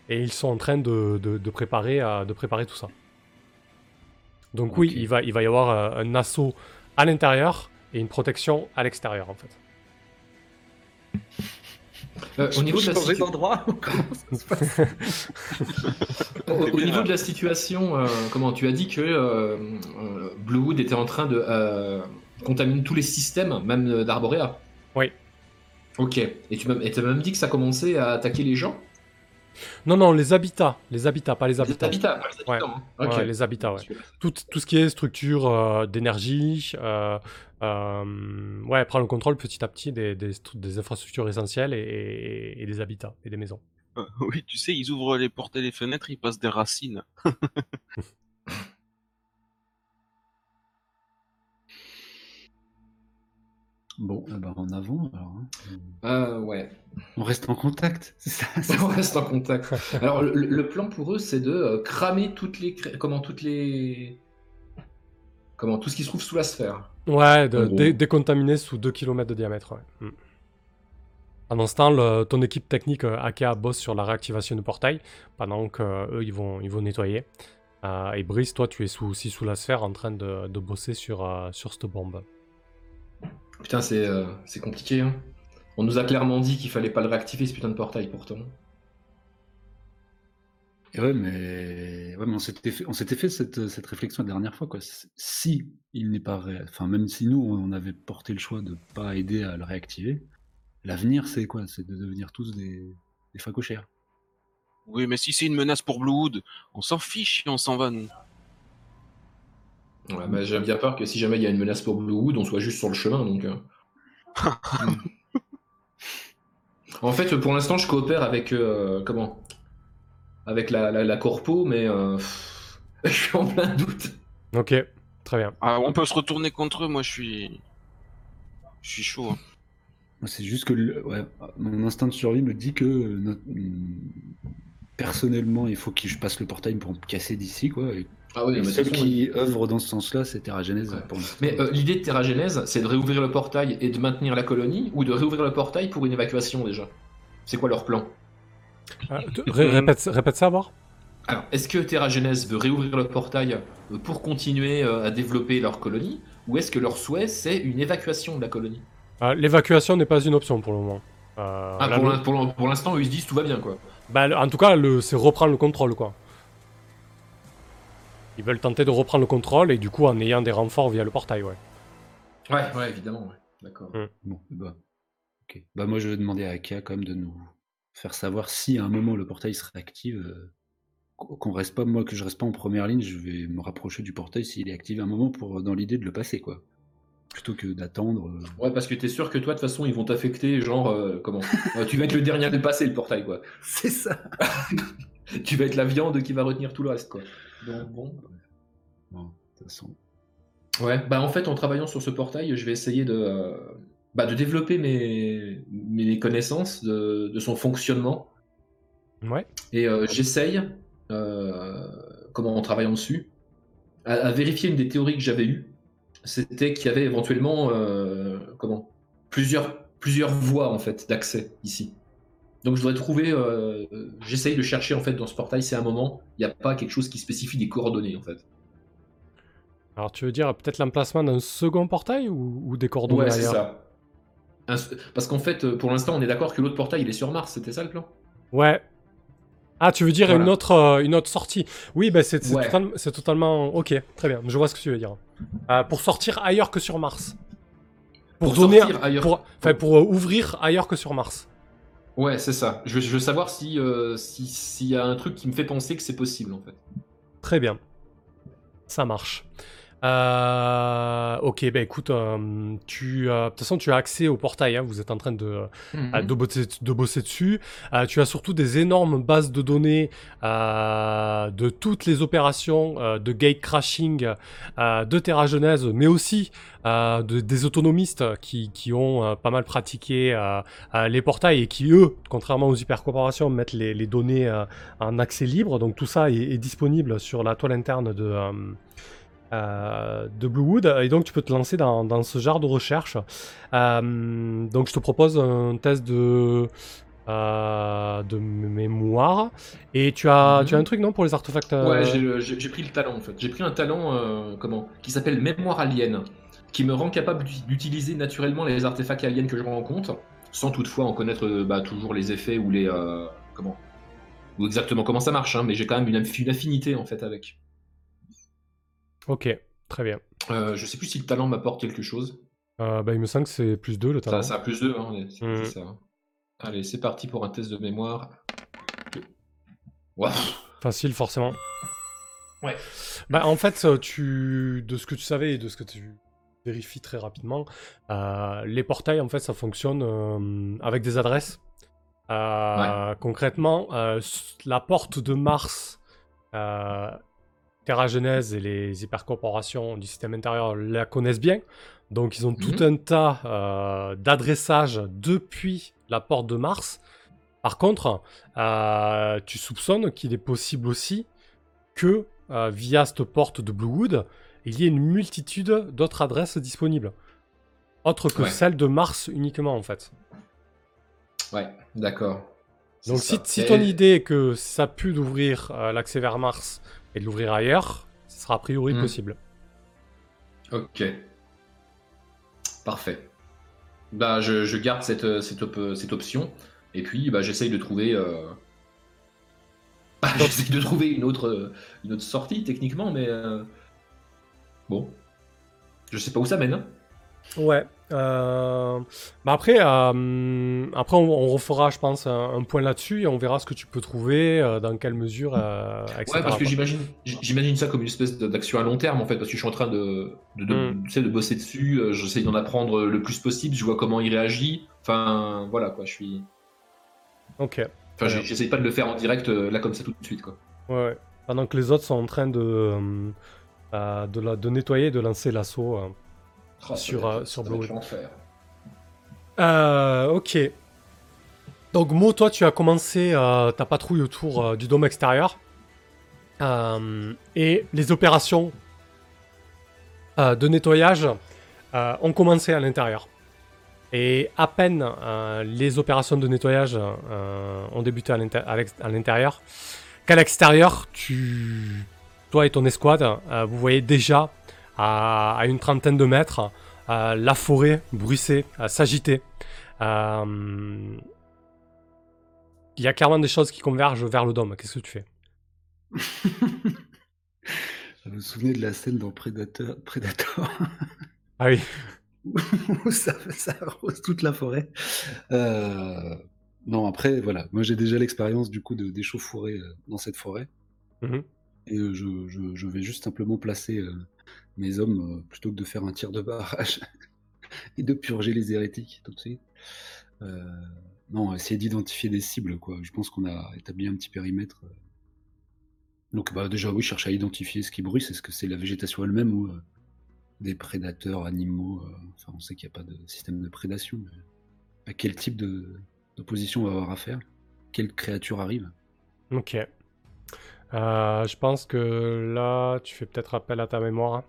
et ils sont en train de, de- de préparer, euh, de préparer tout ça. Donc oui, il va, il va y avoir un assaut à l'intérieur et une protection à l'extérieur en fait. Euh, au, niveau de la situ- d'endroit Comment ça se passe? Au- au bien. niveau de la situation, euh, comment tu as dit que euh, euh, Bluewood était en train de euh, contaminer tous les systèmes, même euh, d'Arborea? Oui. Ok. Et tu t'as même dit que ça commençait à attaquer les gens? Non, non, les habitats, les habitats, pas les Les habitants. habitats, pas les habitants, hein. Ok. Ouais, les habitats, ouais. Tout, tout ce qui est structure euh, d'énergie, euh, ouais, prend le contrôle petit à petit des, des, stru- des infrastructures essentielles et, et- et des habitats et des maisons. Euh, oui, tu sais, ils ouvrent les portes et les fenêtres, ils passent des racines. Bon, eh ben, en avant, alors. hein. Euh, ouais. On reste en contact, ça On reste en contact. Alors le, le plan pour eux, c'est de euh, cramer toutes les, comment toutes les, comment tout ce qui se trouve sous la sphère. Ouais, de, dé- décontaminer sous 2 km de diamètre. Ouais. Mm. Pendant ce temps, le- ton équipe technique euh, Akea bosse sur la réactivation du portail, pendant que euh, eux ils vont, ils vont nettoyer. Euh, et Brice, toi, tu es sous, aussi sous la sphère en train de, de bosser sur, euh, sur cette bombe. Putain, c'est euh, c'est compliqué. Hein. On nous a clairement dit qu'il fallait pas le réactiver ce putain de portail pourtant. Et ouais, mais, ouais, mais on s'était fait, on s'était fait cette, cette réflexion la dernière fois. Quoi. Si il n'est pas, ré- enfin même si nous on avait porté le choix de pas aider à le réactiver, l'avenir c'est quoi? C'est de devenir tous des, des facochères. Oui, mais si c'est une menace pour Bluewood, on s'en fiche et on s'en va, nous. Ouais, bah, J'ai bien peur que si jamais il y a une menace pour Bluewood, on soit juste sur le chemin. Donc. euh. en fait, pour l'instant, je coopère avec euh, comment? Avec la, la, la corpo, mais euh, pff, je suis en plein doute. Ok, très bien. Ah, on peut se retourner contre eux, moi je suis. Je suis chaud. hein. C'est juste que le- ouais, mon instinct de survie me dit que notre- personnellement, il faut que je passe le portail pour me casser d'ici, quoi. Et Ah oui, mais façon, qui œuvrent dans ce sens-là, c'est Terra Genèse. Ouais. pour l'instant. Mais euh, l'idée de Terra Genèse, c'est de réouvrir le portail et de maintenir la colonie, ou de réouvrir le portail pour une évacuation déjà? C'est quoi leur plan? Euh, ré- répète, répète ça, voir Alors, est-ce que Terra Genèse veut réouvrir le portail euh, pour continuer euh, à développer leur colonie, ou est-ce que leur souhait c'est une évacuation de la colonie? Euh, L'évacuation n'est pas une option pour le moment. Euh, Ah, là, pour l'instant, eux, ils se disent tout va bien quoi. bah, en tout cas, le- c'est reprendre le contrôle, quoi. Ils veulent tenter de reprendre le contrôle et du coup en ayant des renforts via le portail, ouais. Ouais, ouais, évidemment, ouais. D'accord. Bon, bah, ok. Bah, moi, je vais demander à Akia quand même de nous faire savoir si à un moment le portail se réactive, euh, qu- qu'on reste pas, moi, que je reste pas en première ligne, je vais me rapprocher du portail s'il est activé à un moment pour, dans l'idée de le passer, quoi. Plutôt que d'attendre. euh, Ouais, parce que t'es sûr que toi, de toute façon, ils vont t'affecter, genre, euh, comment? Euh, Tu vas être le dernier à le passer, le portail, quoi. C'est ça. tu vas être la viande qui va retenir tout le reste, quoi. Donc, bon. Bon, de toute façon. Ouais, bah en fait, en travaillant sur ce portail, je vais essayer de, euh, bah, de développer mes, mes connaissances de, de son fonctionnement. Ouais. Et euh, j'essaye, euh, comment en travaillant dessus, à, à vérifier une des théories que j'avais eues. C'était qu'il y avait éventuellement euh, comment plusieurs, plusieurs voies en fait d'accès ici. Donc je voudrais trouver, j'essaye de chercher en fait dans ce portail, c'est un moment, il n'y a pas quelque chose qui spécifie des coordonnées en fait. Alors tu veux dire peut-être l'emplacement d'un second portail ou, ou des coordonnées Ouais, c'est ça. Parce qu'en fait, euh, pour l'instant, on est d'accord que l'autre portail, il est sur Mars, c'était ça le plan? Ouais. Ah, tu veux dire Voilà. une, autre, euh, une autre sortie? Oui, bah, c'est Ouais. total- totalement... Ok, très bien. Je vois ce que tu veux dire. Euh, pour sortir ailleurs que sur Mars. Pour, Pour donner... ailleurs- Pour, ouvrir ailleurs que sur Mars. Ouais, c'est ça. Je veux, je veux savoir si euh, si- s'il y a un truc qui me fait penser que c'est possible en fait. Très bien. Ça marche. Euh, ok, bah écoute, euh, tu, euh, de toute façon, tu as accès au portail. hein, vous êtes en train de, Mhm. de, bosser, de bosser dessus. Tu as surtout des énormes bases de données de toutes les opérations de gate crashing de Terra Genèse, mais aussi de- des autonomistes qui, qui ont pas mal pratiqué les portails et qui, eux, contrairement aux hypercorporations, mettent les, les données en accès libre. Donc tout ça est, est disponible sur la toile interne de... euh, de Bluewood et donc tu peux te lancer dans, dans ce genre de recherche. Euh, donc je te propose un test de euh, de mémoire. Et tu as, Mhm. tu as un truc, non, pour les artefacts Ouais, j'ai pris le talent en fait. J'ai pris un talent comment? Qui s'appelle Mémoire Alien, qui me rend capable d'ut- d'utiliser naturellement les artefacts aliens que je rencontre, sans toutefois en connaître bah, toujours les effets ou les comment? Ou exactement comment ça marche. hein, mais j'ai quand même une affinité en fait avec. Ok, très bien. Euh, je sais plus si le talent m'apporte quelque chose. Euh, bah, il me semble que c'est plus 2 le talent. Ça, ça a plus 2, hein, c'est Mhm. c'est ça. Allez, c'est parti pour un test de mémoire. Facile, forcément. Ouais. Bah, en fait, euh, tu... de ce que tu savais et de ce que tu vérifies très rapidement, euh, les portails, en fait, ça fonctionne euh, avec des adresses. Euh, Concrètement, euh, la porte de Mars, euh, Terra Genèse et les hypercorporations du système intérieur la connaissent bien. Donc, ils ont tout Mhm. un tas euh, d'adressages depuis la porte de Mars. Par contre, euh, tu soupçonnes qu'il est possible aussi que euh, via cette porte de Bluewood, il y ait une multitude d'autres adresses disponibles. Autres que Ouais. celles de Mars uniquement, en fait. Ouais, d'accord. Donc, si, si ton idée est que ça pue d'ouvrir l'accès vers Mars et de l'ouvrir ailleurs, ce sera a priori Hmm. possible. Ok. Parfait. Bah, je, je garde cette, cette, op- cette option. Et puis, bah, j'essaye de trouver. euh, bah, j'essaye de trouver une autre, une autre sortie, techniquement, mais. euh, Bon. Je sais pas où ça mène. hein. Ouais. Euh, Bah après, euh, après on, on refera, je pense, un, un point là-dessus et on verra ce que tu peux trouver, euh, dans quelle mesure, etc. Ouais, parce que j'imagine, j'imagine ça comme une espèce d'action à long terme en fait, parce que je suis en train de, de, de, Mm. tu sais, de bosser dessus. J'essaye d'en apprendre le plus possible. Je vois comment il réagit. Enfin, voilà quoi. Je suis. Ok. Enfin, Ouais. j'essaye pas de le faire en direct là comme ça tout de suite quoi. Ouais, ouais. Pendant que les autres sont en train de, de, la- de nettoyer et de lancer l'assaut. Oh, ça Sur, euh, sur Blue. l'enfer. Euh, ok. Donc Mo, toi, tu as commencé euh, ta patrouille autour euh, du dôme extérieur. Euh, et les opérations euh, de nettoyage euh, ont commencé à l'intérieur. Et à peine euh, les opérations de nettoyage euh, ont débuté à l'intérieur, qu'à l'extérieur, tu, toi et ton escouade, euh, vous voyez déjà à, à une trentaine de mètres la forêt bruisser, euh, s'agiter. Euh, Il y a clairement des choses qui convergent vers le dôme. Qu'est-ce que tu fais? Je me souvenais de la scène dans Predator, Predator Ah oui. où ça, ça arrose toute la forêt. Euh, non, après, voilà, moi j'ai déjà l'expérience du coup de d'échauffourée euh, dans cette forêt. Mhm. Et je, je- je vais juste simplement placer euh, mes hommes euh, plutôt que de faire un tir de barrage et de purger les hérétiques tout de suite. Euh, non, essayer d'identifier des cibles. Je pense qu'on a établi un petit périmètre. euh. Donc, bah, déjà, oui, cherche à identifier ce qui bruit. Est-ce que c'est la végétation elle-même ou des prédateurs animaux Enfin, on sait qu'il n'y a pas de système de prédation. à quel type de d'opposition on va avoir affaire? Quelle créature arrive? Ok. Euh, je pense que là, tu fais peut-être appel à ta mémoire.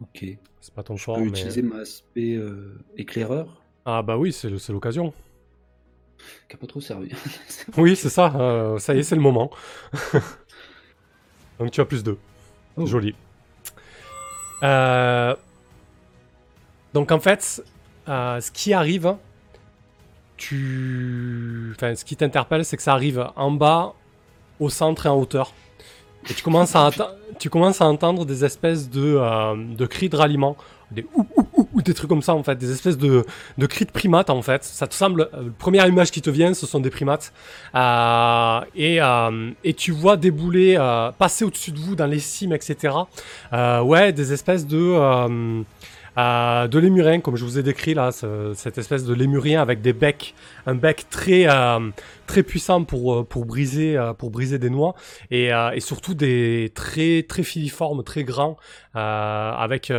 Ok. C'est pas ton Je fort, peux mais... utiliser mon aspect euh, éclaireur, Ah bah oui, c'est l'occasion. qui n'a pas trop servi. Oui, c'est ça. euh, ça y est, c'est le moment. Donc tu as plus 2. Oh. Joli. Donc en fait, ce qui arrive, tu... Enfin, ce qui t'interpelle, c'est que ça arrive en bas, au centre et en hauteur. Et tu commences à, tu commences à entendre des espèces de, euh, de cris de ralliement, des ou, ou, des trucs comme ça en fait, des espèces de, de cris de primates en fait. Ça te semble, euh, la première image qui te vient, ce sont des primates. Euh, et, euh, et tu vois débouler, passer au-dessus de vous dans les cimes, etc. Ouais, des espèces de, euh, de lémuriens, comme je vous ai décrit là, ce- cette espèce de lémurien avec des becs, un bec très, euh, très puissant pour, euh, pour, briser, euh, pour briser des noix, et, euh, et surtout des très, très filiformes, très grands, avec,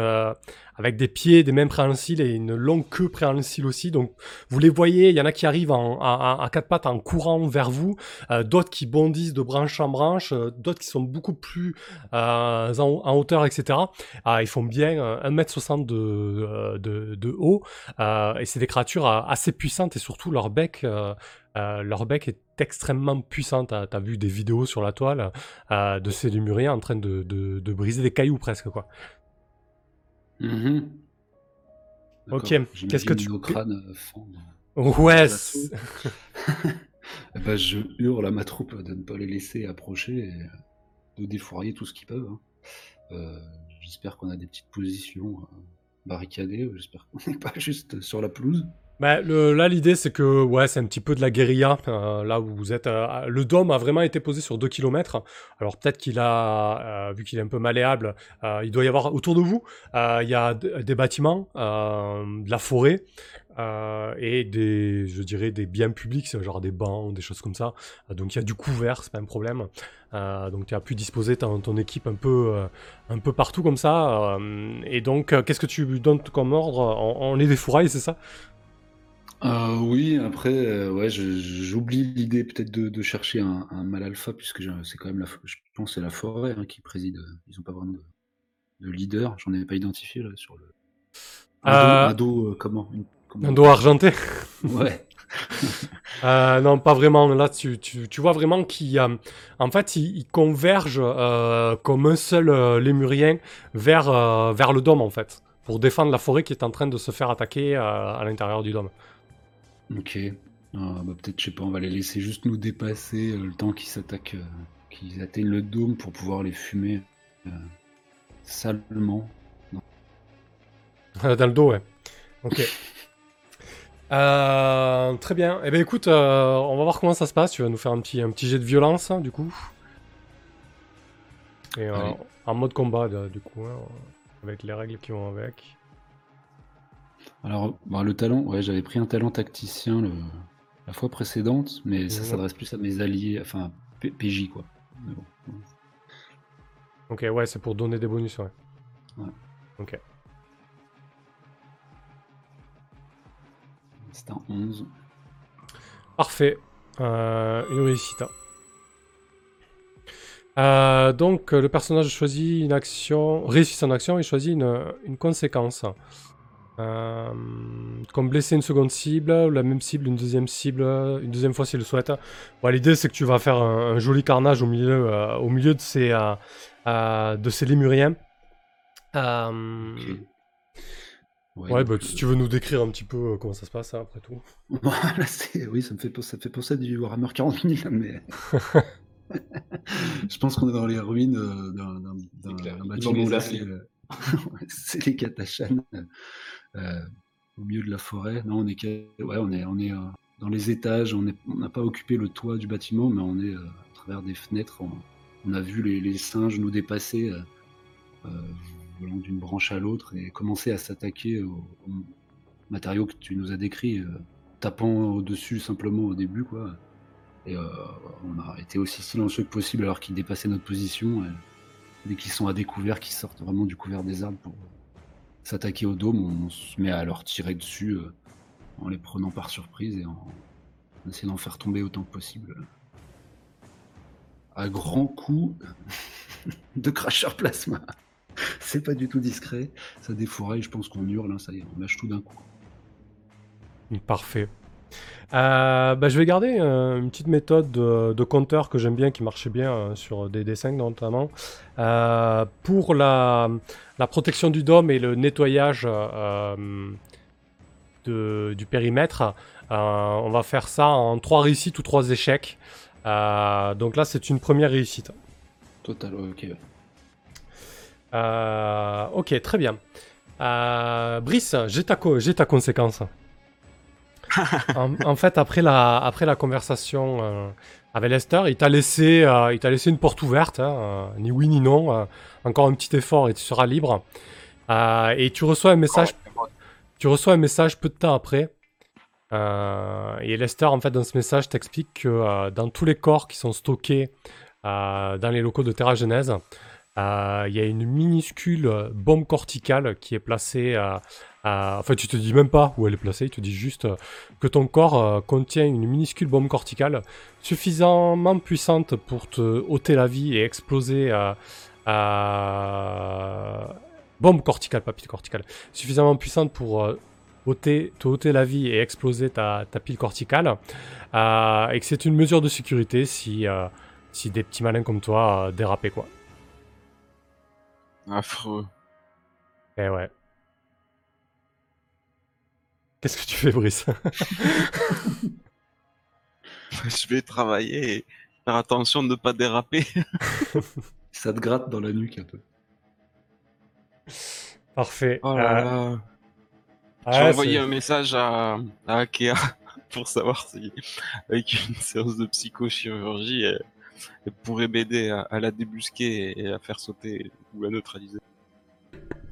avec des pieds, des mains préhensiles et une longue queue préhensile aussi. Donc vous les voyez, il y en a qui arrivent en, en- en- à quatre pattes en courant vers vous, euh, d'autres qui bondissent de branche en branche, euh, d'autres qui sont beaucoup plus euh, en, hauteur, etc. Ah, ils font bien euh, 1m60 de, haut. Et c'est des créatures assez puissantes et surtout leur bec, leur bec est extrêmement puissant. T'as as vu des vidéos sur la toile de ces lémuriens en train de, de, de briser des cailloux presque quoi. Mhm. Ok, qu'est-ce que tu- nos crânes euh, fondre. Ouais. Eh ben, je hurle à ma troupe de ne pas les laisser approcher et euh, de défourailler tout ce qu'ils peuvent. hein. Euh, J'espère qu'on a des petites positions euh, barricadées. J'espère qu'on n'est pas juste sur la pelouse. Bah, là, l'idée, c'est que ouais, c'est un petit peu de la guérilla. euh, là où vous êtes, euh, le dôme a vraiment été posé sur 2 km. Alors peut-être qu'il a, euh, vu qu'il est un peu malléable, il doit y avoir autour de vous, il y a des bâtiments, de la forêt et des, je dirais, des biens publics, genre des bancs, des choses comme ça. Donc il y a du couvert, c'est pas un problème. Donc tu as pu disposer ton, équipe un peu, un peu partout comme ça. et donc, qu'est-ce que tu donnes comme ordre on, on les défouraille, c'est ça? Euh, oui, après, euh, ouais, je- j'oublie l'idée peut-être de, de chercher un, un mâle alpha, puisque c'est quand même la, fo- je pense que c'est la forêt hein, qui préside. euh, Ils n'ont pas vraiment de, de leader. J'en ai pas identifié là sur le. Un dos, un dos, euh, comment, une- comment- Un dos argenté Ouais. Euh, non, pas vraiment. Là, tu, tu, tu vois vraiment qu'il euh, en fait, il, il converge euh, comme un seul euh, lémurien vers, euh, vers le dôme, en fait, pour défendre la forêt qui est en train de se faire attaquer euh, à l'intérieur du dôme. Ok. Euh, bah, peut-être, je sais pas, on va les laisser juste nous dépasser euh, le temps qu'ils s'attaquent, euh, qu'ils atteignent le dôme pour pouvoir les fumer euh, salement. Dans le dos, ouais. Ok. Euh, très bien. Eh bien, écoute, on va voir comment ça se passe. Tu vas nous faire un petit, un petit jet de violence, hein, du coup. Et en mode combat, du coup, hein, avec les règles qui vont avec. Alors, bah, le talent, ouais, j'avais pris un talent tacticien le- la fois précédente, mais ça Mhm. s'adresse plus à mes alliés, enfin P- PJ quoi. Mais bon, Ok, ouais, c'est pour donner des bonus, ouais. Ouais. Ok. c'est un 11. Parfait. Euh, une réussite. Euh, donc, le personnage choisit une action, réussit son action et choisit une, une conséquence. Euh, comme blesser une seconde cible, ou la même cible, une deuxième cible, une deuxième fois s'il le souhaite. Bon, L'idée, c'est que tu vas faire un, un joli carnage au milieu, euh, au milieu de ces, euh, euh, de ces lémuriens. Euh, Ok. Ouais, bah, si tu veux nous décrire un petit peu euh, comment ça se passe, hein, après tout. Voilà, oui, ça me fait penser, ça me fait penser à du Warhammer 40 000, mais je pense qu'on est dans les ruines d'un bâtiment. C'est les Katachan au milieu de la forêt. Non, on est, euh, dans les étages. On n'a pas occupé le toit du bâtiment, mais on est euh, à travers des fenêtres. On, a vu les, singes nous dépasser. euh, euh, volant d'une branche à l'autre et commencer à s'attaquer aux, aux matériaux que tu nous as décrits, euh, tapant au-dessus simplement au début, quoi. Et euh, on a été aussi silencieux que possible alors qu'ils dépassaient notre position. et dès qu'ils sont à découvert, qu'ils sortent vraiment du couvert des arbres pour s'attaquer au dôme, on se met à leur tirer dessus euh, en les prenant par surprise et en, essayant d'en faire tomber autant que possible. À grands coups de cracheur plasma. C'est pas du tout discret, ça défouraille, je pense qu'on hurle, hein, ça y est, on lâche tout d'un coup. Parfait. Euh, bah, je vais garder euh, une petite méthode de, de compteur que j'aime bien, qui marchait bien euh, sur des D5 notamment. Pour la, la protection du dôme et le nettoyage de- du périmètre, on va faire ça en trois réussites ou trois échecs. Donc là, c'est une première réussite. Total, ok. Ok, très bien. Brice, j'ai ta, co- j'ai ta conséquence. en, en fait, après la, après la conversation euh, avec Lester, il t'a laissé, euh, il t'a laissé une porte ouverte, hein, euh, ni oui ni non. encore un petit effort et tu seras libre. Et tu reçois un message, tu reçois un message peu de temps après. Et Lester, en fait, dans ce message, t'explique que dans tous les corps qui sont stockés dans les locaux de Terra Genèse, il y a une minuscule bombe corticale qui est placée. Euh, Enfin, tu te dis même pas où elle est placée, il te dit juste euh, que ton corps euh, contient une minuscule bombe corticale suffisamment puissante pour te ôter la vie et exploser euh, bombe corticale, pas pile corticale, suffisamment puissante pour ôter, te ôter la vie et exploser ta, ta pile corticale. Euh, et que c'est une mesure de sécurité si, euh, si des petits malins comme toi euh, dérapaient, quoi. Affreux. Eh ouais. Qu'est-ce que tu fais, Brice Je vais travailler et faire attention de ne pas déraper. Ça te gratte dans la nuque un peu. Parfait. Oh là Euh, là. J'ai envoyé un message à, à Akea pour savoir si, avec une séance de psychochirurgie, elle, elle pourrait m'aider à, à la débusquer et à faire sauter ou la neutraliser.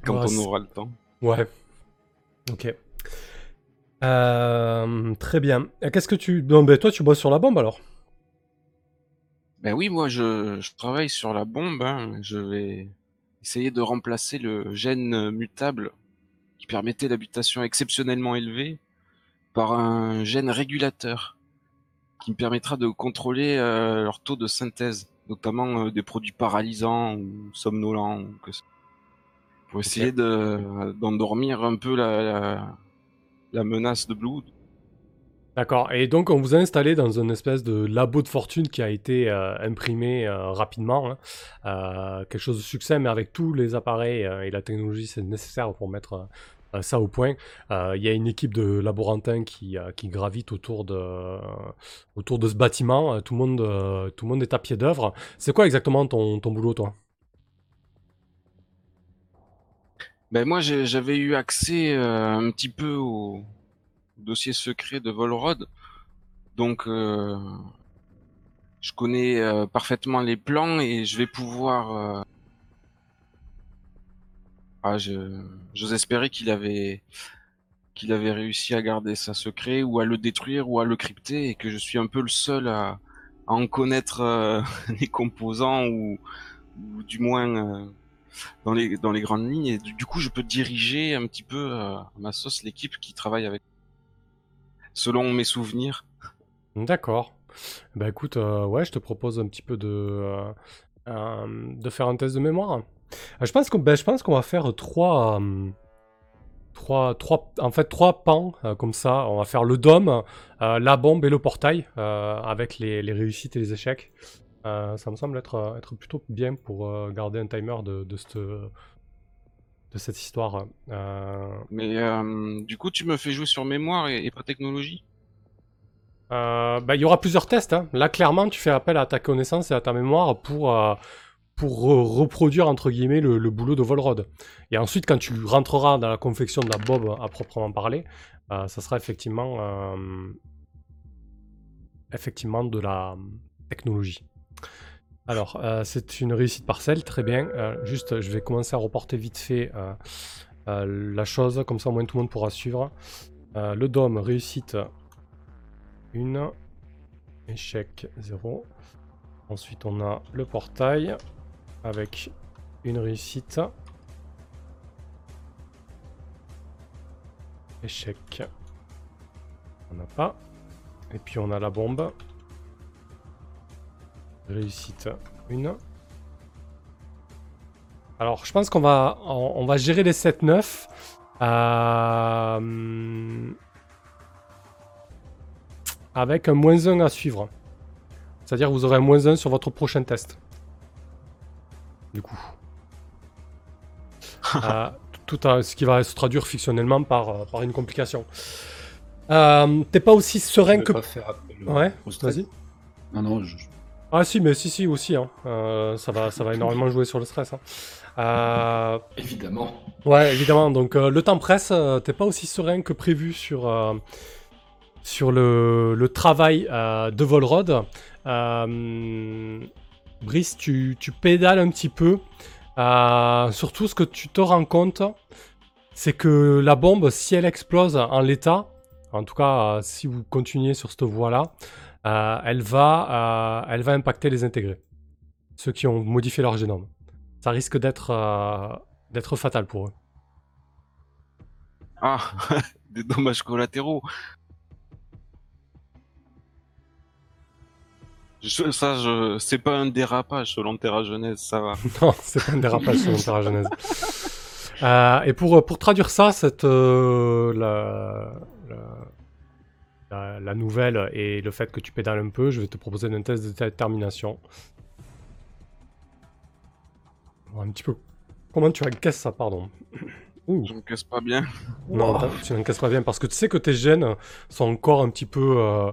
Quand Ouais, on aura le temps. Ouais. Ok. Euh, très bien. Qu'est-ce que tu... Non, ben toi, tu bosses sur la bombe, alors? Ben oui, moi je, je travaille sur la bombe. hein. Je vais essayer de remplacer le gène mutable qui permettait l'habitation exceptionnellement élevée par un gène régulateur qui me permettra de contrôler euh, leur taux de synthèse, notamment euh, des produits paralysants ou somnolents, ou que ce- pour essayer de d'endormir un peu la, la, la menace de Blood. D'accord. Et donc, on vous a installé dans une espèce de labo de fortune qui a été euh, imprimé euh, rapidement. hein. Euh, quelque chose de succès, mais avec tous les appareils et la technologie c'est nécessaire pour mettre ça au point. Il y a une équipe de laborantins qui, qui gravite autour de, ce bâtiment. Tout le monde, est à pied d'œuvre. C'est quoi exactement ton boulot, toi? Ben moi j'avais eu accès euh, un petit peu au dossier secret de Volrod, donc euh, je connais euh, parfaitement les plans et je vais pouvoir. euh, Ah, je j'ose espérer qu'il avait qu'il avait réussi à garder ça secret ou à le détruire ou à le crypter et que je suis un peu le seul à, à en connaître euh, les composants ou, ou du moins euh, dans les dans les grandes lignes et du, coup je peux diriger un petit peu euh, ma sauce l'équipe qui travaille avec selon mes souvenirs. D'accord. Bah écoute, euh, ouais, je te propose un petit peu de, euh, de faire un test de mémoire. Je pense qu'on ben, je pense qu'on va faire trois, trois, trois, en fait, trois pans comme ça. On va faire le dôme, la bombe et le portail avec les, les réussites et les échecs. Euh, ça me semble être, euh, être plutôt bien pour euh, garder un timer de, de, cette, de cette histoire. Euh, Mais du coup tu me fais jouer sur mémoire et, et pas technologie? Bah, il y aura plusieurs tests. hein. Là, clairement, tu fais appel à ta connaissance et à ta mémoire pour, pour re- reproduire, entre guillemets, le, le boulot de Volrod. Et ensuite, quand tu rentreras dans la confection de la bob à proprement parler, ça sera effectivement, effectivement de la technologie. Alors, euh, c'est une réussite partielle, très bien. Euh, juste, je vais commencer à reporter vite fait euh, la chose, comme ça au moins tout le monde pourra suivre. Le dôme, réussite 1, échec 0. Ensuite, on a le portail avec une réussite. Échec. On n'a pas. Et puis on a la bombe. Réussite 1. Alors, je pense qu'on va, on, on va gérer les 7-9. Euh, avec un moins 1 à suivre. C'est-à-dire que vous aurez un moins 1 sur votre prochain test. Du coup. Euh, tout à- ce qui va se traduire fictionnellement par, euh, par une complication. Euh, T'es pas aussi serein que... pas faire appel au- Ouais, vas-y. Non, non, je... Ah si, mais si, si, aussi. hein. Euh, ça, va, ça va énormément jouer sur le stress. hein. Euh, Évidemment. Ouais, évidemment. Donc euh, le temps presse, euh, t'es pas aussi serein que prévu sur, euh, sur le, le travail euh, de Volrod. Euh, Brice, tu, tu pédales un petit peu. Euh, surtout, ce que tu te rends compte, c'est que la bombe, si elle explose en l'état, en tout cas, euh, si vous continuez sur cette voie-là, euh, elle, va, euh, elle va impacter les intégrés. Ceux qui ont modifié leur génome. Ça risque d'être euh, d'être fatal pour eux. Ah, des dommages collatéraux. Je, ça, je, c'est pas un dérapage selon Terra Genèse, ça va. Non, c'est pas un dérapage sur Terra Genèse. Euh, et pour, pour traduire ça, cette, euh, la, la- la- la nouvelle et le fait que tu pédales un peu, je vais te proposer un test de détermination. Un petit peu. Comment tu encaisses ça, pardon? Ouh. Je me casse pas bien. Non, t'as- tu n'encaisses pas bien parce que tu sais que tes gènes sont encore un petit peu, euh,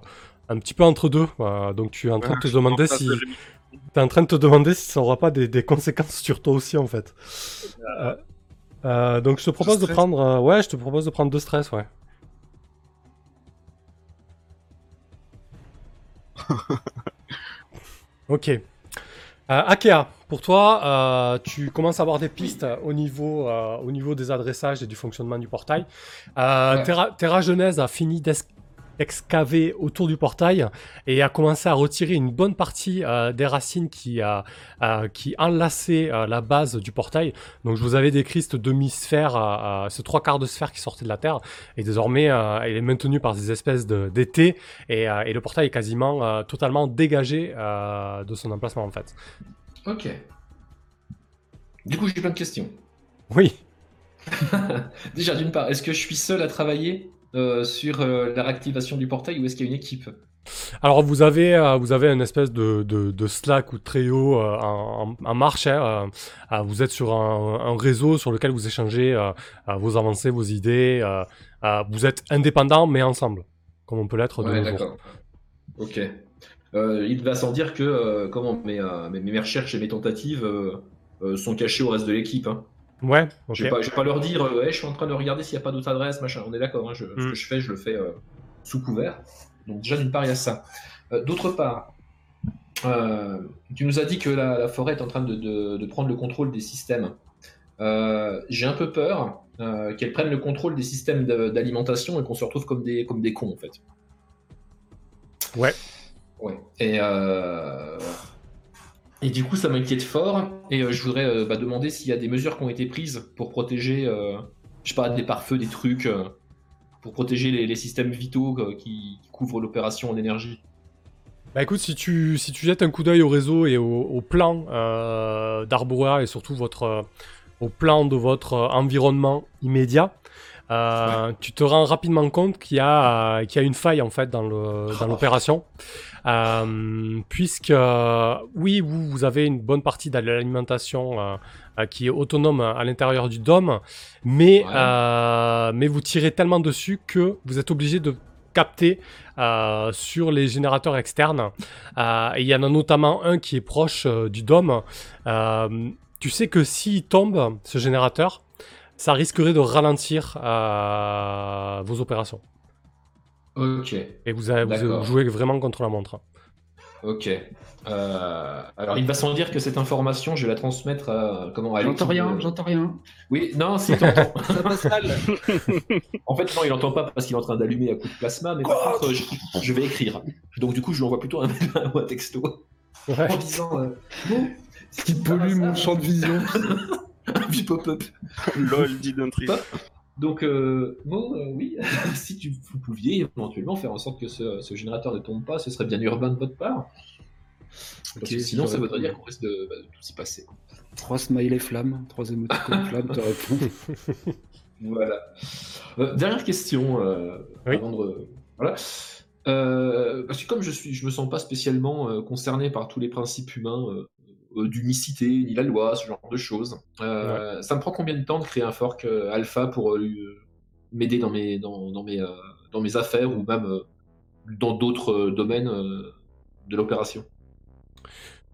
un petit peu entre deux. euh, donc tu es en train de te demander si, t'es en train de te demander si ça aura pas des, des conséquences sur toi aussi en fait. Euh, euh, donc je te propose de prendre, euh, ouais, je te propose de prendre deux stress, ouais. ok. Euh, Akea, pour toi, euh, tu commences à avoir des pistes au niveau, euh, au niveau des adressages et du fonctionnement du portail. Euh, Ouais. Terra, Terra Genèse a fini d'excaver autour du portail et a commencé à retirer une bonne partie euh, des racines qui, euh, qui enlaçaient euh, la base du portail. Donc je vous avais décrit cette demi-sphère, euh, ce trois quarts de sphère qui sortait de la Terre et désormais elle est maintenue par des espèces de- d'étés et, et le portail est quasiment totalement dégagé de son emplacement en fait. Ok. Du coup, j'ai plein de questions. Oui. Déjà, d'une part, est-ce que je suis seul à travailler? Sur euh, la réactivation du portail ou est-ce qu'il y a une équipe? Alors vous avez, euh, vous avez une espèce de, de, de Slack ou de Trello euh, en, en- marche. hein, euh, euh, vous êtes sur un, un réseau sur lequel vous échangez euh, euh, vos avancées, vos idées. euh, euh, vous êtes indépendants mais ensemble, comme on peut l'être de Ouais, nos jours. Ok. Euh, il va sans dire que euh, comment mes, euh, mes, mes recherches et mes tentatives euh, euh, sont cachées au reste de l'équipe. Hein. Ouais. Je vais pas, je vais pas leur dire, euh, Hey, je suis en train de regarder s'il n'y a pas d'autres adresses, machin. On est d'accord. hein, je- Ce Mm. que je fais, je le fais euh, sous couvert. Donc déjà, d'une part, il y a ça. Euh, D'autre part, euh, tu nous as dit que la, la forêt est en train de, de- de prendre le contrôle des systèmes. J'ai un peu peur qu'elle prenne le contrôle des systèmes d'alimentation et qu'on se retrouve comme des, comme des cons, en fait. Ouais. Ouais. Et, et du coup, ça m'inquiète fort. Et euh, je voudrais euh, bah, demander s'il y a des mesures qui ont été prises pour protéger, euh, je sais pas, des pare-feux, des trucs, euh, pour protéger les, les systèmes vitaux euh, qui, qui couvrent l'opération en énergie. Bah écoute, si tu, si tu jettes un coup d'œil au réseau et au, au plan euh, d'Arborea et surtout votre, euh, au plan de votre environnement immédiat, euh, tu te rends rapidement compte qu'il y, a, qu'il y a une faille en fait dans le- dans Oh. l'opération. Euh, puisque, euh, oui, vous, vous avez une bonne partie de l'alimentation euh, qui est autonome à l'intérieur du dôme, mais, Ouais. mais vous tirez tellement dessus que vous êtes obligé de capter euh, sur les générateurs externes. Euh, et il y en a notamment un qui est proche euh, du dôme. Tu sais que s'il tombe, ce générateur, ça risquerait de ralentir vos opérations. Ok, Et vous, avez, vous jouez vraiment contre la montre. ok. Euh, alors, il va sans dire que cette information, je vais la transmettre à, comment, à J'entends rien, de- j'entends rien. Oui, non, si, t'entends. Ça passe mal. En fait, non, il n'entend pas parce qu'il est en train d'allumer à coup de plasma, mais par contre, je, je vais écrire. Donc, du coup, je lui envoie plutôt un, un texto Ouais. en disant euh, Bon, Ce qui pollue mon champ de vision. un pop-up. LOL dit d'un tri. Donc, euh, Mo, euh, oui, si tu, vous pouviez éventuellement faire en sorte que ce, ce générateur ne tombe pas, ce serait bien urbain de votre part. Parce que sinon, ça voudrait dire qu'on risque de, bah, de tout s'y passer. Trois smileys flammes, trois émoticônes flammes, te répond. Voilà. Euh, dernière question euh, Oui. avant de. Voilà. Euh, parce que comme je suis, je me sens pas spécialement euh, concerné par tous les principes humains d'unicité, ni la loi, ce genre de choses. Euh, Ça me prend combien de temps de créer un fork euh, alpha pour euh, euh, m'aider dans mes, dans, dans mes, euh, dans mes affaires ou même euh, dans d'autres euh, domaines euh, de l'opération?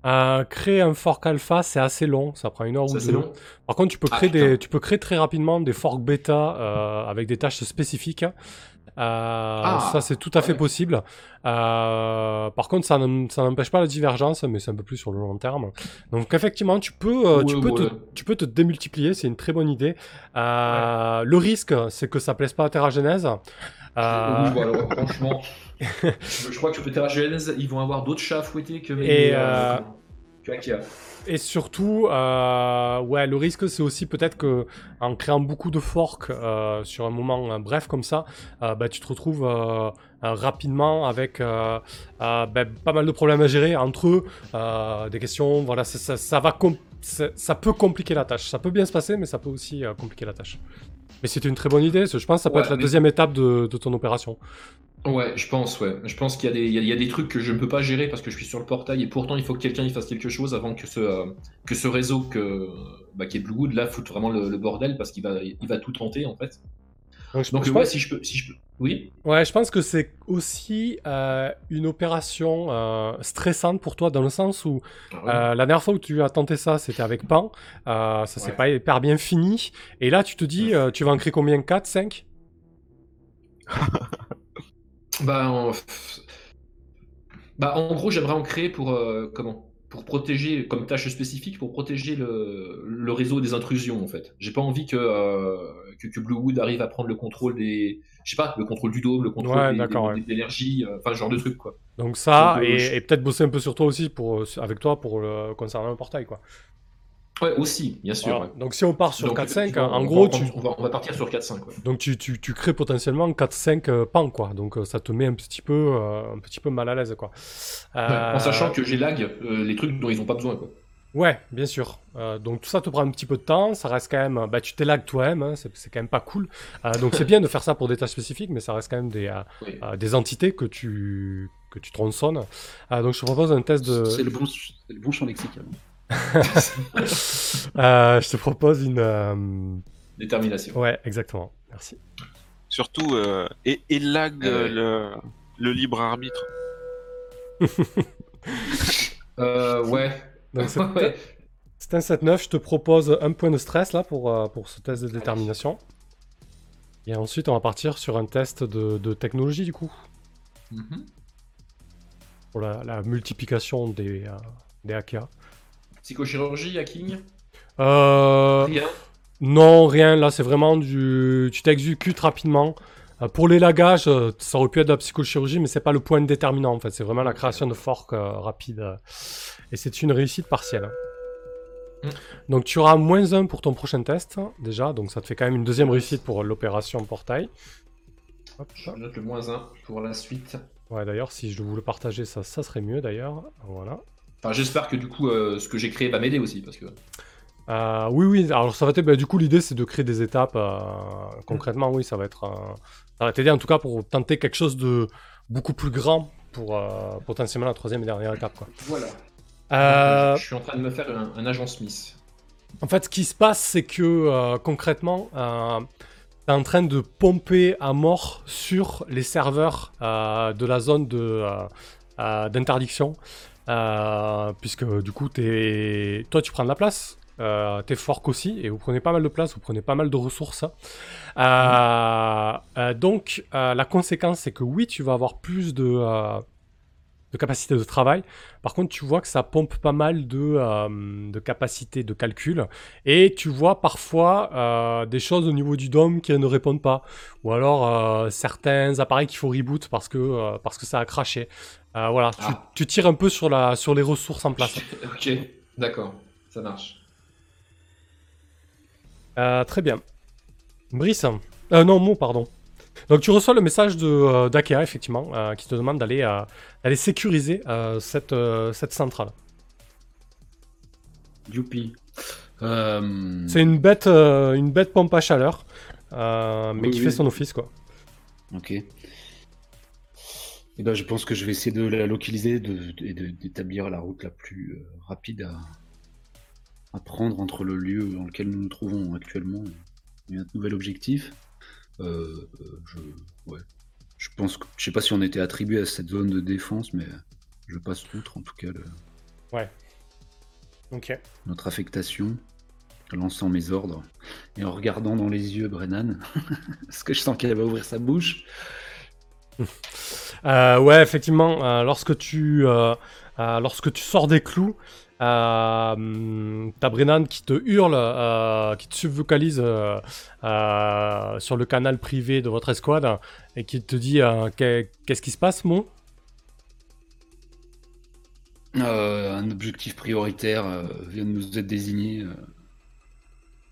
Euh, créer un fork alpha, c'est assez long, ça prend une heure ou deux. long. Par contre, tu peux Ah, créer, des, tu peux créer très rapidement des forks bêta euh, avec des tâches spécifiques. Euh, ça, c'est tout à fait ouais. possible. Euh, par contre, ça n'em- ça n'empêche pas la divergence, mais c'est un peu plus sur le long terme. Donc, effectivement, tu peux, euh, tu peux, ouais. Te, tu peux te démultiplier, c'est une très bonne idée. Le risque, c'est que ça plaise pas à Terra Genèse. Euh, Oui, voilà, franchement, je, je crois que sur Terra Genèse, ils vont avoir d'autres chats à fouetter que mes. Et, euh, que Akia. Et surtout, euh, ouais, le risque, c'est aussi peut-être que en créant beaucoup de forks euh, sur un moment euh, bref comme ça, euh, bah, tu te retrouves rapidement avec bah, pas mal de problèmes à gérer entre eux, des questions, voilà, ça, ça- ça ça peut compliquer la tâche. Ça peut bien se passer, mais ça peut aussi euh, compliquer la tâche. Mais c'était une très bonne idée. Je pense que ça peut Ouais, être la mais- deuxième étape de, de ton opération. Ouais, je pense, ouais. Je pense qu'il y, a des- il y a- il y a des trucs que je ne peux pas gérer parce que je suis sur le portail et pourtant il faut que quelqu'un y fasse quelque chose avant que ce, euh, que ce réseau que, bah, qui est Bluewood là foute vraiment le, le bordel parce qu'il va, il va tout tenter en fait. Donc, je, Donc je ouais, pense, si je peux, si je peux, oui. ouais, je pense que c'est aussi euh, une opération euh, stressante pour toi dans le sens où Ah ouais. euh, la dernière fois où tu as tenté ça, c'était avec Pan. Euh, ça s'est Ouais. pas hyper bien fini. Et là, tu te dis, euh, tu vas en créer combien? 4, 5 Bah, en... bah, en gros, j'aimerais en créer pour euh, comment? Pour protéger, comme tâche spécifique, pour protéger le, le réseau des intrusions en fait. J'ai pas envie que, euh, que que Bluewood arrive à prendre le contrôle des, je sais pas, le contrôle du dôme, le contrôle Ouais, des- ouais. l'énergie, euh, enfin ce genre de truc quoi. Donc ça, Donc, euh, et, je- et peut-être bosser un peu sur toi aussi, pour, avec toi, pour le, concernant le portail, quoi. Ouais, aussi, bien sûr. Voilà. ouais. Donc si on part sur Donc, 4-5, effectivement, en on gros, va, tu, on va, on va partir sur 4-5. Ouais. donc tu, tu, tu crées potentiellement 4-5 euh, pans, quoi. Donc euh, ça te met un petit peu, euh, un petit peu mal à l'aise, quoi. Ouais, Euh, En sachant que j'ai lag les trucs dont ils ont pas besoin. Quoi. Ouais, bien sûr. Euh, donc tout ça te prend un petit peu de temps, ça reste quand même... Bah, tu t'élagues toi-même, hein, c'est quand même pas cool. Euh, donc c'est bien de faire ça pour des tâches spécifiques, mais ça reste quand même des, euh, Oui. des entités que tu, que tu tronçonnes. Donc je te propose un test de... C'est le, bon, c'est le bon champ lexical. Euh, je te propose une... euh, Détermination. Ouais, exactement. Merci. Surtout, euh, et, et lag Euh, le, le libre arbitre. Euh, ouais. Donc c'est ouais. c'est un 7-9, je te propose un point de stress là pour, pour ce test de détermination. Et ensuite on va partir sur un test de, de technologie du coup, Mhm. pour la, la multiplication des, euh, des AKA. Psychochirurgie, hacking Euh, Rien. non, rien, là c'est vraiment du... Tu t'exécutes rapidement. Euh, pour les lagages, euh, ça aurait pu être de la psychochirurgie, mais c'est pas le point déterminant en fait, c'est vraiment la création de forks euh, rapide. et c'est une réussite partielle. Mm. Donc tu auras moins 1 pour ton prochain test, déjà, donc ça te fait quand même une deuxième réussite pour l'opération portail. Hop, Je note le moins 1 pour la suite. Ouais, d'ailleurs, si je le partager, ça, ça serait mieux d'ailleurs. Voilà. Enfin, j'espère que du coup, euh, ce que j'ai créé va m'aider aussi. Parce que... Euh, oui, oui, alors ça va t'aider. bah, du coup, l'idée c'est de créer des étapes. euh, concrètement, oui, ça va être. ça va t'aider en tout cas pour tenter quelque chose de beaucoup plus grand pour potentiellement la troisième et dernière étape. Quoi. Voilà. Je suis en train de me faire un, un agent Smith. En fait, ce qui se passe, c'est que concrètement, t'es en train de pomper à mort sur les serveurs de la zone de, d'interdiction. Euh, puisque du coup, toi, tu prends de la place. Euh, t'es fork aussi, et vous prenez pas mal de place, vous prenez pas mal de ressources. Euh, euh, donc, euh, la conséquence, c'est que oui, tu vas avoir plus de, de capacité de travail. Par contre, tu vois que ça pompe pas mal de, euh, de capacité de calcul. Et tu vois parfois euh, des choses au niveau du DOM qui ne répondent pas. Ou alors euh, certains appareils qu'il faut reboot parce que, parce que ça a craché. Voilà, tu, Ah. tu tires un peu sur, la, sur les ressources en place. ok, d'accord, ça marche. Très bien. Brice. Non, Mo, pardon. Donc tu reçois le message de euh, d'Akea, effectivement, euh, qui te demande d'aller euh, d'aller sécuriser cette, cette centrale. Youpi. C'est une bête, une bête pompe à chaleur, mais Oui, qui oui. fait son office, quoi. Ok. Et ben, je pense que je vais essayer de la localiser et d'établir la route la plus euh, rapide à, à prendre entre le lieu dans lequel nous nous trouvons actuellement et un nouvel objectif. Euh, je, ouais. je pense que je sais pas si on était attribué à cette zone de défense, mais je passe outre en tout cas le- Ok. notre affectation, lançant mes ordres et en regardant dans les yeux Brennan, parce que je sens qu'elle va ouvrir sa bouche? Euh, ouais, effectivement, euh, lorsque tu lorsque tu sors des clous, euh, t'as Brennan qui te hurle, euh, qui te subvocalise euh, sur le canal privé de votre escouade et qui te dit qu'est- qu'est-ce qui se passe, mon? Un objectif prioritaire vient de nous être désigné.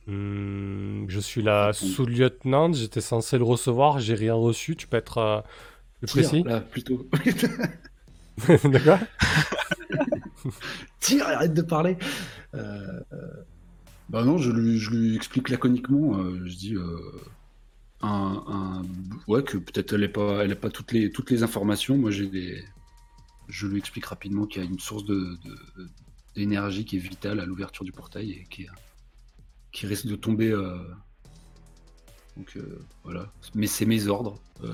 Hum, Je suis la sous-lieutenant, j'étais censé le recevoir, j'ai rien reçu. Tu peux être plus précis? là, plutôt. D'accord Tire, arrête de parler. Euh, euh, Bah non, je lui, je lui explique laconiquement. euh, je dis euh, un, un- ouais que peut-être elle est pas, elle a pas toutes les toutes les informations. Moi j'ai des, je lui explique rapidement qu'il y a une source de de- d'énergie qui est vitale à l'ouverture du portail et qui risque de tomber. euh, Donc euh, voilà. Mais c'est mes ordres. euh,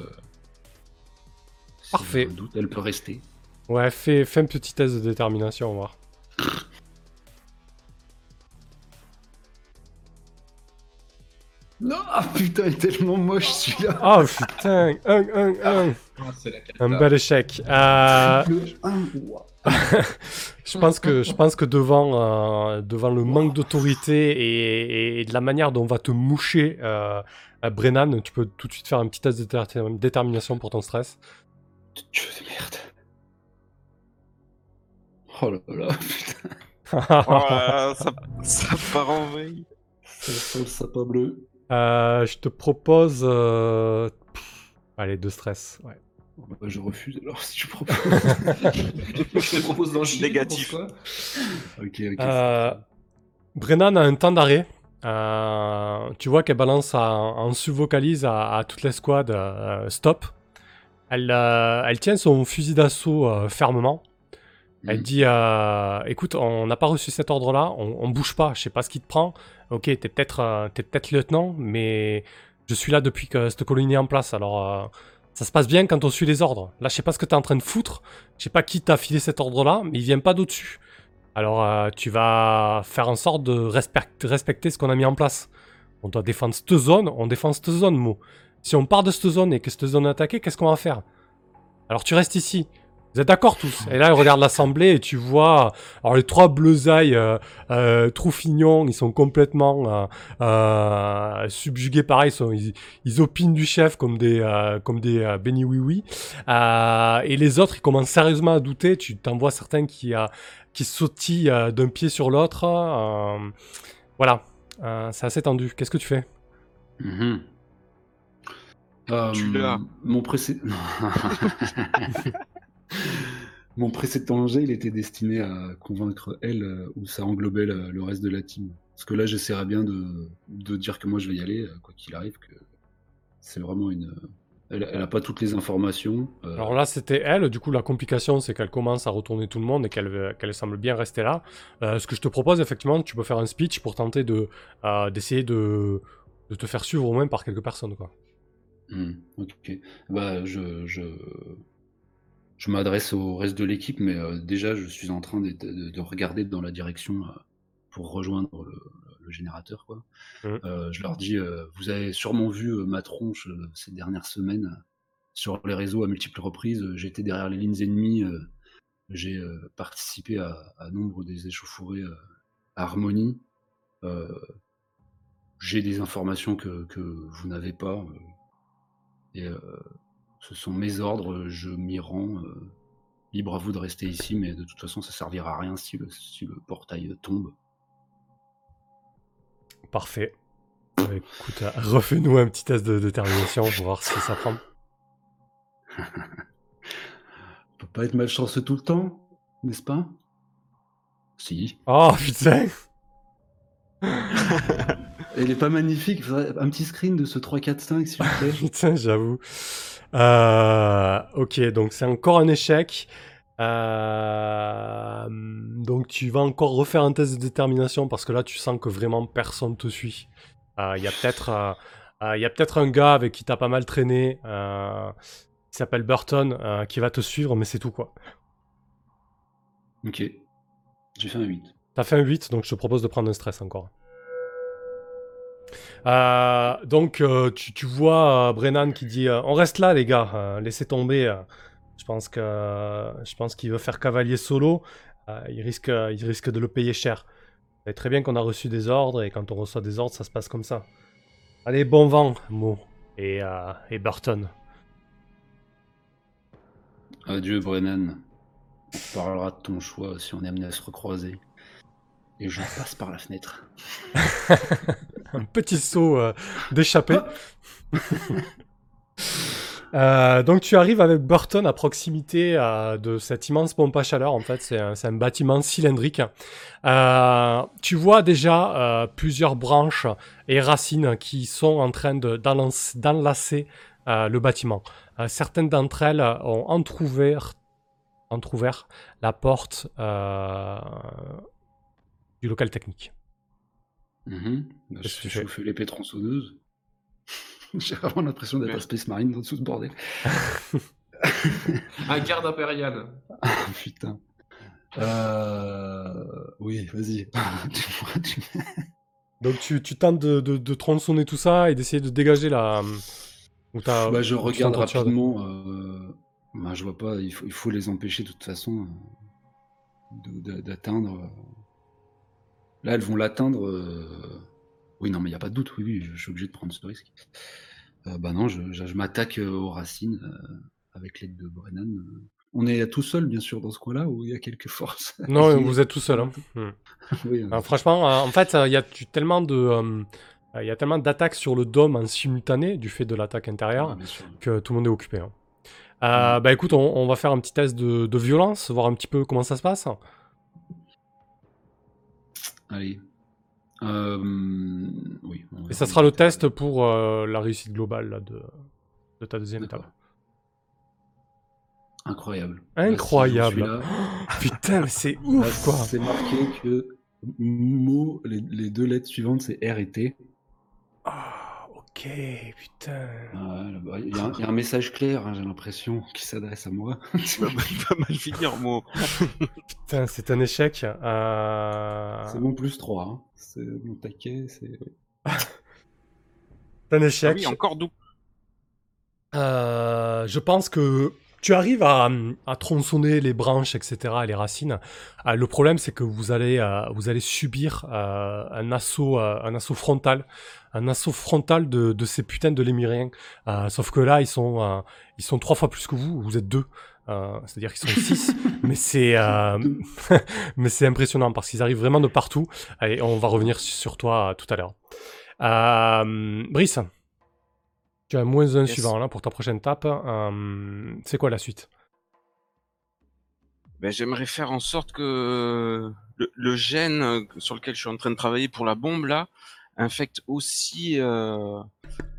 Parfait. doute, elle peut rester. Ouais, fais, fais un petit test de détermination, on va voir. Non, ah, putain, elle est tellement moche celui-là. Oh putain, un, un, un. Ah. Un bel échec. Euh, je pense que, je pense que devant, euh, devant le manque d'autorité et, et de la manière dont on va te moucher, euh, euh, Brennan, tu peux tout de suite faire un petit test de déter- détermination pour ton stress. Dieu de merde. Oh là là, putain. Oh ça, ça part en vrille. Ça sent le sapin bleu. Euh, je te propose. euh, pff, Allez, de stress. Ouais. Bah, je refuse alors si tu proposes. Je te propose chier, Négatif. pourquoi ok, ok. Euh, Brennan a un temps d'arrêt. Euh, tu vois qu'elle balance en, en sous-vocalise à, à toute l'escouade euh, stop. Elle, euh, elle tient son fusil d'assaut euh, fermement. Elle Mhm. dit euh, Écoute, on n'a pas reçu cet ordre-là, on, on bouge pas, je sais pas ce qui te prend. Ok, t'es peut-être euh, t'es peut-être lieutenant, mais je suis là depuis que cette colonie est en place, alors euh, ça se passe bien quand on suit les ordres. Là, je sais pas ce que t'es en train de foutre, je sais pas qui t'a filé cet ordre-là, mais il vient pas d'au-dessus. Alors, euh, tu vas faire en sorte de respect- respecter ce qu'on a mis en place. On doit défendre cette zone, on défend cette zone, Mo. Si on part de cette zone et que cette zone est attaquée, qu'est-ce qu'on va faire? Alors, tu restes ici. Vous êtes d'accord tous Et là, regarde l'assemblée et tu vois, alors les trois bleusailles euh, euh, troufignons, ils sont complètement euh, euh, subjugués, pareil, ils, sont- ils, ils opinent du chef comme des, euh, comme des euh, béni oui oui. Euh, et les autres, ils commencent sérieusement à douter. Tu t'en vois certains qui, euh, qui sautillent euh, d'un pied sur l'autre. euh, voilà, Euh, c'est assez tendu. Qu'est-ce que tu fais? Mhm. Euh, Tu l'as. Mon précédent. mon précédent jet, il était destiné à convaincre elle, euh, où ça englobait le, le reste de la team. Parce que là, j'essaierai bien de, de dire que moi, je vais y aller, euh, quoi qu'il arrive, que c'est vraiment une. Elle, elle a pas toutes les informations. euh, Alors là, c'était elle. Du coup, la complication, c'est qu'elle commence à retourner tout le monde et qu'elle euh, semble bien rester là. Euh, ce que je te propose, effectivement, tu peux faire un speech pour tenter de euh, d'essayer de, de te faire suivre au moins par quelques personnes, quoi. Hmm, ok. Bah, je, je, je m'adresse au reste de l'équipe, mais euh, déjà, je suis en train de, de- de regarder dans la direction euh, pour rejoindre le, le générateur. Quoi. Mhm. Euh, je leur dis, vous avez sûrement vu ma tronche ces dernières semaines sur les réseaux à multiples reprises. J'étais derrière les lignes ennemies. J'ai participé à, à nombre des échauffourées à Harmonie. J'ai des informations que, que vous n'avez pas. et ce sont mes ordres, je m'y rends. euh, libre à vous de rester ici, mais de toute façon, ça servira à rien si le, si le portail tombe. Parfait. Euh, écoute, euh, refais-nous un petit test de détermination pour voir si ça prend. On peut pas être malchanceux tout le temps, n'est-ce pas? Si. Oh putain Elle est pas magnifique, un petit screen de ce 3, 4, 5, s'il vous plaît. Putain, j'avoue. Euh, ok, donc c'est encore un échec. Euh, donc tu vas encore refaire un test de détermination parce que là tu sens que vraiment personne te suit. Euh, Il y a peut-être il y a peut-être un gars avec qui t'as pas mal traîné qui s'appelle Burton qui va te suivre mais c'est tout quoi. ok. J'ai fait un 8. T'as fait un 8 donc je te propose de prendre un stress encore. Euh, donc euh, tu, vois euh, Brennan qui dit on reste là les gars, laissez tomber. je pense que je pense qu'il veut faire cavalier solo. Il risque il risque de le payer cher. Savez très bien qu'on a reçu des ordres et quand on reçoit des ordres ça se passe comme ça. Allez bon vent Mo et et Burton. Adieu, Brennan. On parlera de ton choix si on est amené à se recroiser. Et je passe par la fenêtre. Un petit saut euh, d'échappée. Euh, donc tu arrives avec Burton à proximité euh, de cette immense pompe à chaleur. En fait, c'est un, un bâtiment cylindrique. Tu vois déjà plusieurs branches et racines qui sont en train de d'enlace- d'enlacer le bâtiment. Certaines d'entre elles ont entrouvert, entrouvert la porte du local technique. Mhm. Bah, je fais? chauffer l'épée tronçonneuse. J'ai vraiment l'impression d'être un. Space Marine dans tout ce bordel. Un garde impérial. Ah, putain. Euh... Oui, vas-y. Donc tu, tu tentes de, de, de tronçonner tout ça et d'essayer de dégager la... Ou t'as- Bah, je regarde rapidement. Euh... Bah, je vois pas. Il faut, il faut les empêcher de toute façon euh, d'atteindre. Là, elles vont l'atteindre. euh. Oui, non, mais il n'y a pas de doute. Oui, oui, je, je suis obligé de prendre ce risque. Euh, bah non, je, je- je m'attaque euh, aux racines euh, avec l'aide de Brennan. On est tout seul, bien sûr, dans ce coin-là où il y a quelques forces? Non, vous êtes tout seul. hein. Hmm. Oui, Alors, franchement, en fait, il y a tellement de... il y a tellement d'attaques sur le dôme en simultané du fait de l'attaque intérieure ouais, sûr. que tout le monde est occupé. hein. Euh, Bah écoute, on, on va faire un petit test de, de violence, voir un petit peu comment ça se passe. Allez. Euh, oui. Et ça sera le test pour euh, la réussite globale là, de, de ta deuxième étape. Incroyable. Incroyable. Là, Putain, mais c'est là, ouf quoi C'est marqué que mot, les, les deux lettres suivantes, c'est R et T. Ah, ok, putain. Ah, Il y, a un- il y a un message clair, hein, j'ai l'impression, qui s'adresse à moi. Il va, il va mal finir, moi. Putain, c'est un échec. Euh... C'est mon plus 3. Hein. C'est mon taquet. C'est... C'est un Ah échec. oui, encore double. Euh, je pense que tu arrives à, à tronçonner les branches, etc., et les racines. Euh, le problème, c'est que vous allez, euh, vous allez subir euh, un assaut, un assaut frontal, un assaut frontal de, de ces putains de lémuriens. Sauf que là, ils sont, ils sont trois fois plus que vous. Vous êtes deux. C'est-à-dire qu'ils sont six, mais c'est mais c'est impressionnant parce qu'ils arrivent vraiment de partout. Et on va revenir sur toi tout à l'heure. Brice, tu as moins un Yes. suivant là pour ta prochaine tape. Euh, c'est quoi la suite? Ben, j'aimerais faire en sorte que le, le gène euh, sur lequel je suis en train de travailler pour la bombe là infecte aussi euh,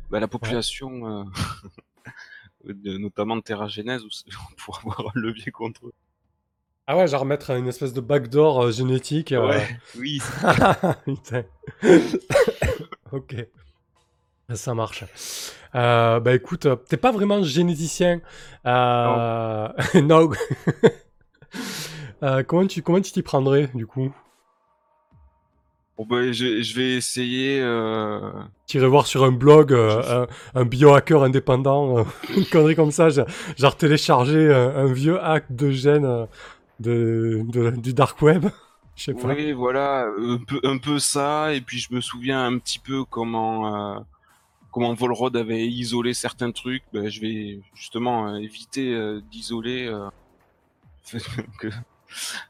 ben, la population, de- notamment de c'est- on pourra avoir un levier contre eux. Ah ouais, genre mettre une espèce de backdoor euh, génétique. Ouais, oui. Putain. ok. Ça marche. Euh, bah écoute, euh, t'es pas vraiment généticien. Euh... non. Euh, comment tu comment tu t'y prendrais du coup? Bon, ben, je, je vais essayer. Euh... T'irais voir sur un blog euh, un, un biohacker indépendant, une connerie comme ça, genre, télécharger un, un vieux hack de gène de, de- du dark web. Je sais pas. Oui, voilà, un peu, un peu ça. Et puis je me souviens un petit peu comment comment Volrod avait isolé certains trucs. Ben, je vais justement euh, éviter euh, d'isoler euh,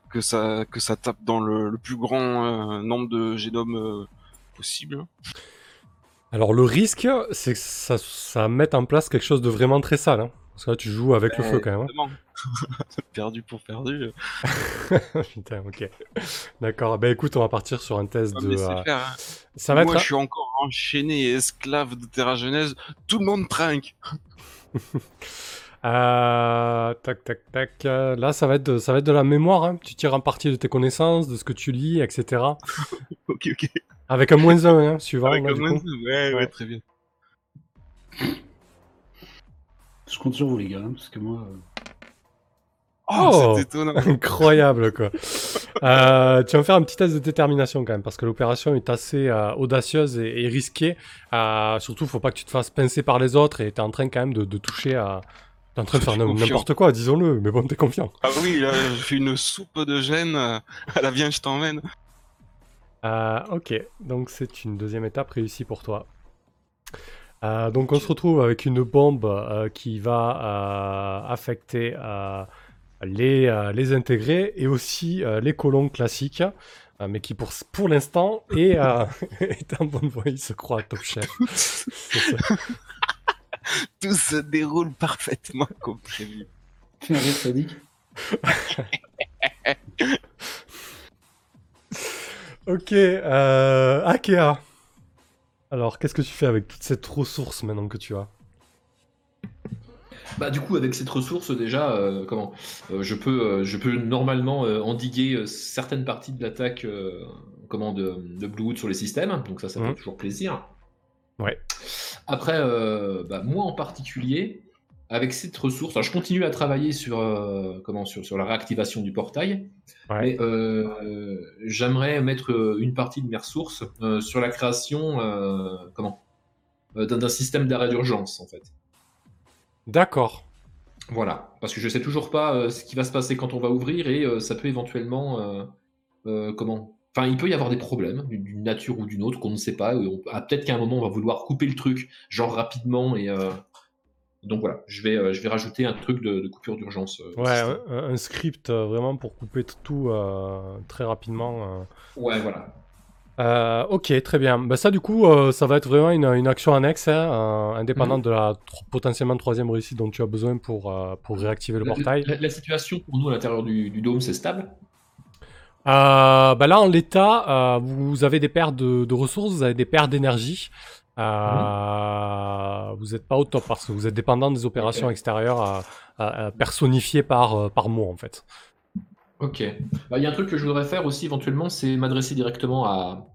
que ça tape dans le, plus grand nombre de génomes possible. Alors le risque, c'est que ça, ça mette en place quelque chose de vraiment très sale. hein. Parce que là, tu joues avec le Euh, feu quand même. Exactement. perdu pour perdu. hein. Putain, ok. D'accord. Ben écoute, on va partir sur un test Ah, de. euh, clair, hein. Ça va Moi, être. je suis encore enchaîné et esclave de Terra Genèse. Tout le monde trinque. Euh, tac, tac, tac. euh, Là, ça va être de, ça va être de la mémoire. hein. Tu tires en partie de tes connaissances, de ce que tu lis, etc. ok, ok. Avec un moins un, hein, suivant. Avec là, un moins coup. deux. Ouais, ouais, Ouais. très bien. Je compte sur vous, les gars, hein, parce que moi. euh, Oh c'est étonnant. Incroyable, quoi. Euh, tu vas me faire un petit test de détermination quand même, parce que l'opération est assez euh, audacieuse et, et risquée. Euh, surtout, faut pas que tu te fasses pincer par les autres et t'es en train quand même de, de toucher à. T'es en train de faire suis n'importe quoi, disons-le, mais bon, t'es confiant. Ah oui, là, je fais une soupe de gêne à la viens, je t'emmène. Euh, ok, donc c'est une deuxième étape réussie pour toi. Euh, donc on se retrouve avec une bombe euh, qui va euh, affecter euh, les, euh, les intégrés et aussi euh, les colons classiques, euh, mais qui pour, pour l'instant est, euh, est en bonne voie, il se croit top chef. Tout se déroule parfaitement comme prévu. Fais un rire sadique. Ok, euh, Akea. Alors, qu'est-ce que tu fais avec toute cette ressource maintenant que tu as? Bah du coup avec cette ressource déjà, euh, comment? Euh, je peux euh, je peux normalement endiguer certaines parties de l'attaque comment de, de Bluewood sur les systèmes, donc ça ça Mhm. fait toujours plaisir. Ouais. Après bah, moi en particulier avec cette ressource, alors, je continue à travailler sur euh, comment sur, sur la réactivation du portail, Ouais. mais euh, j'aimerais mettre euh, une partie de mes ressources euh, sur la création comment d'un système d'arrêt d'urgence en fait. D'accord. Voilà, parce que je sais toujours pas ce qui va se passer quand on va ouvrir et ça peut éventuellement comment. Enfin, il peut y avoir des problèmes d'une nature ou d'une autre qu'on ne sait pas. ah, Peut-être qu'à un moment on va vouloir couper le truc, genre rapidement et donc voilà, je vais euh, je vais rajouter un truc de, de coupure d'urgence. euh, Ouais, un, script euh, vraiment pour couper tout très rapidement. Ouais, voilà. Ok, très bien. Bah, ça, du coup, ça va être vraiment une, une action annexe, hein, indépendante de la tro- potentiellement troisième réussite dont tu as besoin pour, pour réactiver le portail. la- la situation pour nous à l'intérieur du, du dôme, c'est stable? Bah là, en l'état, vous avez des paires de, de ressources, vous avez des paires d'énergie. Euh, Vous n'êtes pas au top parce que vous êtes dépendant des opérations extérieures personnifiées par, euh, par mots, en fait. Ok. Bah, Il y a un truc que je voudrais faire aussi éventuellement, c'est m'adresser directement à,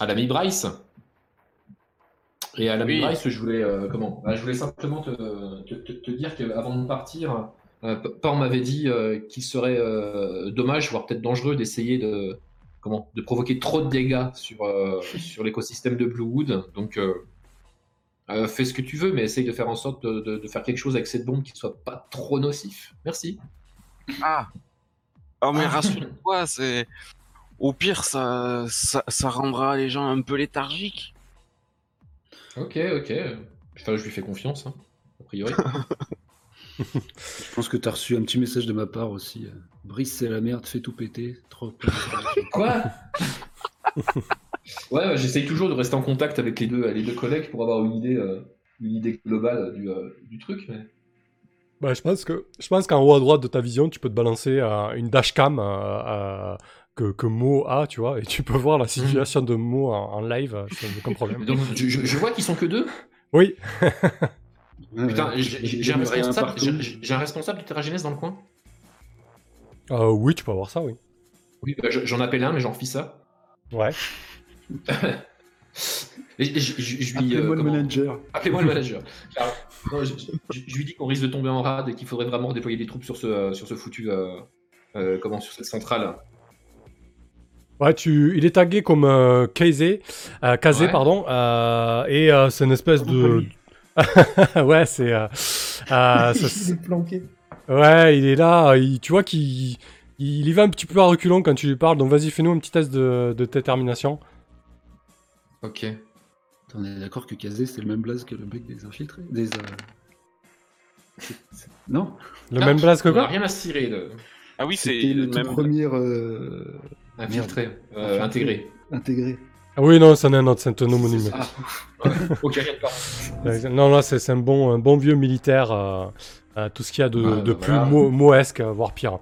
à l'ami Bryce. Et à l'ami Oui. Bryce, je voulais euh, comment? Bah, Je voulais simplement te, te, te- te dire qu'avant de partir, euh, m'avait dit euh, qu'il serait euh, dommage, voire peut-être dangereux, d'essayer de comment de provoquer trop de dégâts sur euh, sur l'écosystème de Bluewood. Donc euh, euh, fais ce que tu veux, mais essaye de faire en sorte de, de- de faire quelque chose avec cette bombe qui soit pas trop nocif. Merci. Ah Oh, mais Ah. rassure-toi, c'est. Au pire, ça, ça, ça rendra les gens un peu léthargiques. Ok, ok. Enfin, je lui fais confiance, hein, a priori. Je pense que t'as reçu un petit message de ma part aussi. Brice, c'est la merde, fais tout péter. Trop. Quoi? Ouais, j'essaye toujours de rester en contact avec les deux, les deux collègues pour avoir une idée, euh, une idée globale du, euh, du truc. Mais... Bah, je pense que je pense qu'en haut à droite de ta vision, tu peux te balancer euh, une dashcam euh, que, que Mo a, tu vois, et tu peux voir la situation de Mo en, en live sans aucun problème. Donc, je, je- je vois qu'ils sont que deux? Oui, Putain, j'ai- un, un responsable de Terragenès dans le coin. Euh, oui, tu peux avoir ça, oui. Oui, bah, je- j'en appelle un, mais j'en refis ça. Ouais. Lui, euh, Appelez-moi le manager. Appelez-moi le manager. Je, je- je lui dis qu'on risque de tomber en rade et qu'il faudrait vraiment déployer des troupes sur ce, euh, sur ce foutu, euh, euh, comment, sur cette centrale. Ouais, tu, il est tagué comme euh, euh, Ouais. pardon, euh, et euh, c'est une espèce de. ouais, c'est. euh, euh, ça- planqué. ouais, il est là, il- tu vois qu'il il y va un petit peu à reculons quand tu lui parles, donc vas-y, fais-nous un petit test de, de détermination. Ok. On est d'accord que Kazé, c'est le même blaze que le mec des infiltrés des, euh, Non? Le Ah, même blaze que quoi? rien à se tirer de Ah oui, c'est le le même. premier euh, infiltré, euh, Infiltré. intégré. intégré. Ah oui, non, c'en est un autre, c'est un homonyme. Ah, ok. Euh, Non, là, c'est un bon, un bon vieux militaire, euh, euh, tout ce qu'il y a de, de bah, plus voilà. mo- moesque, euh, voire pire.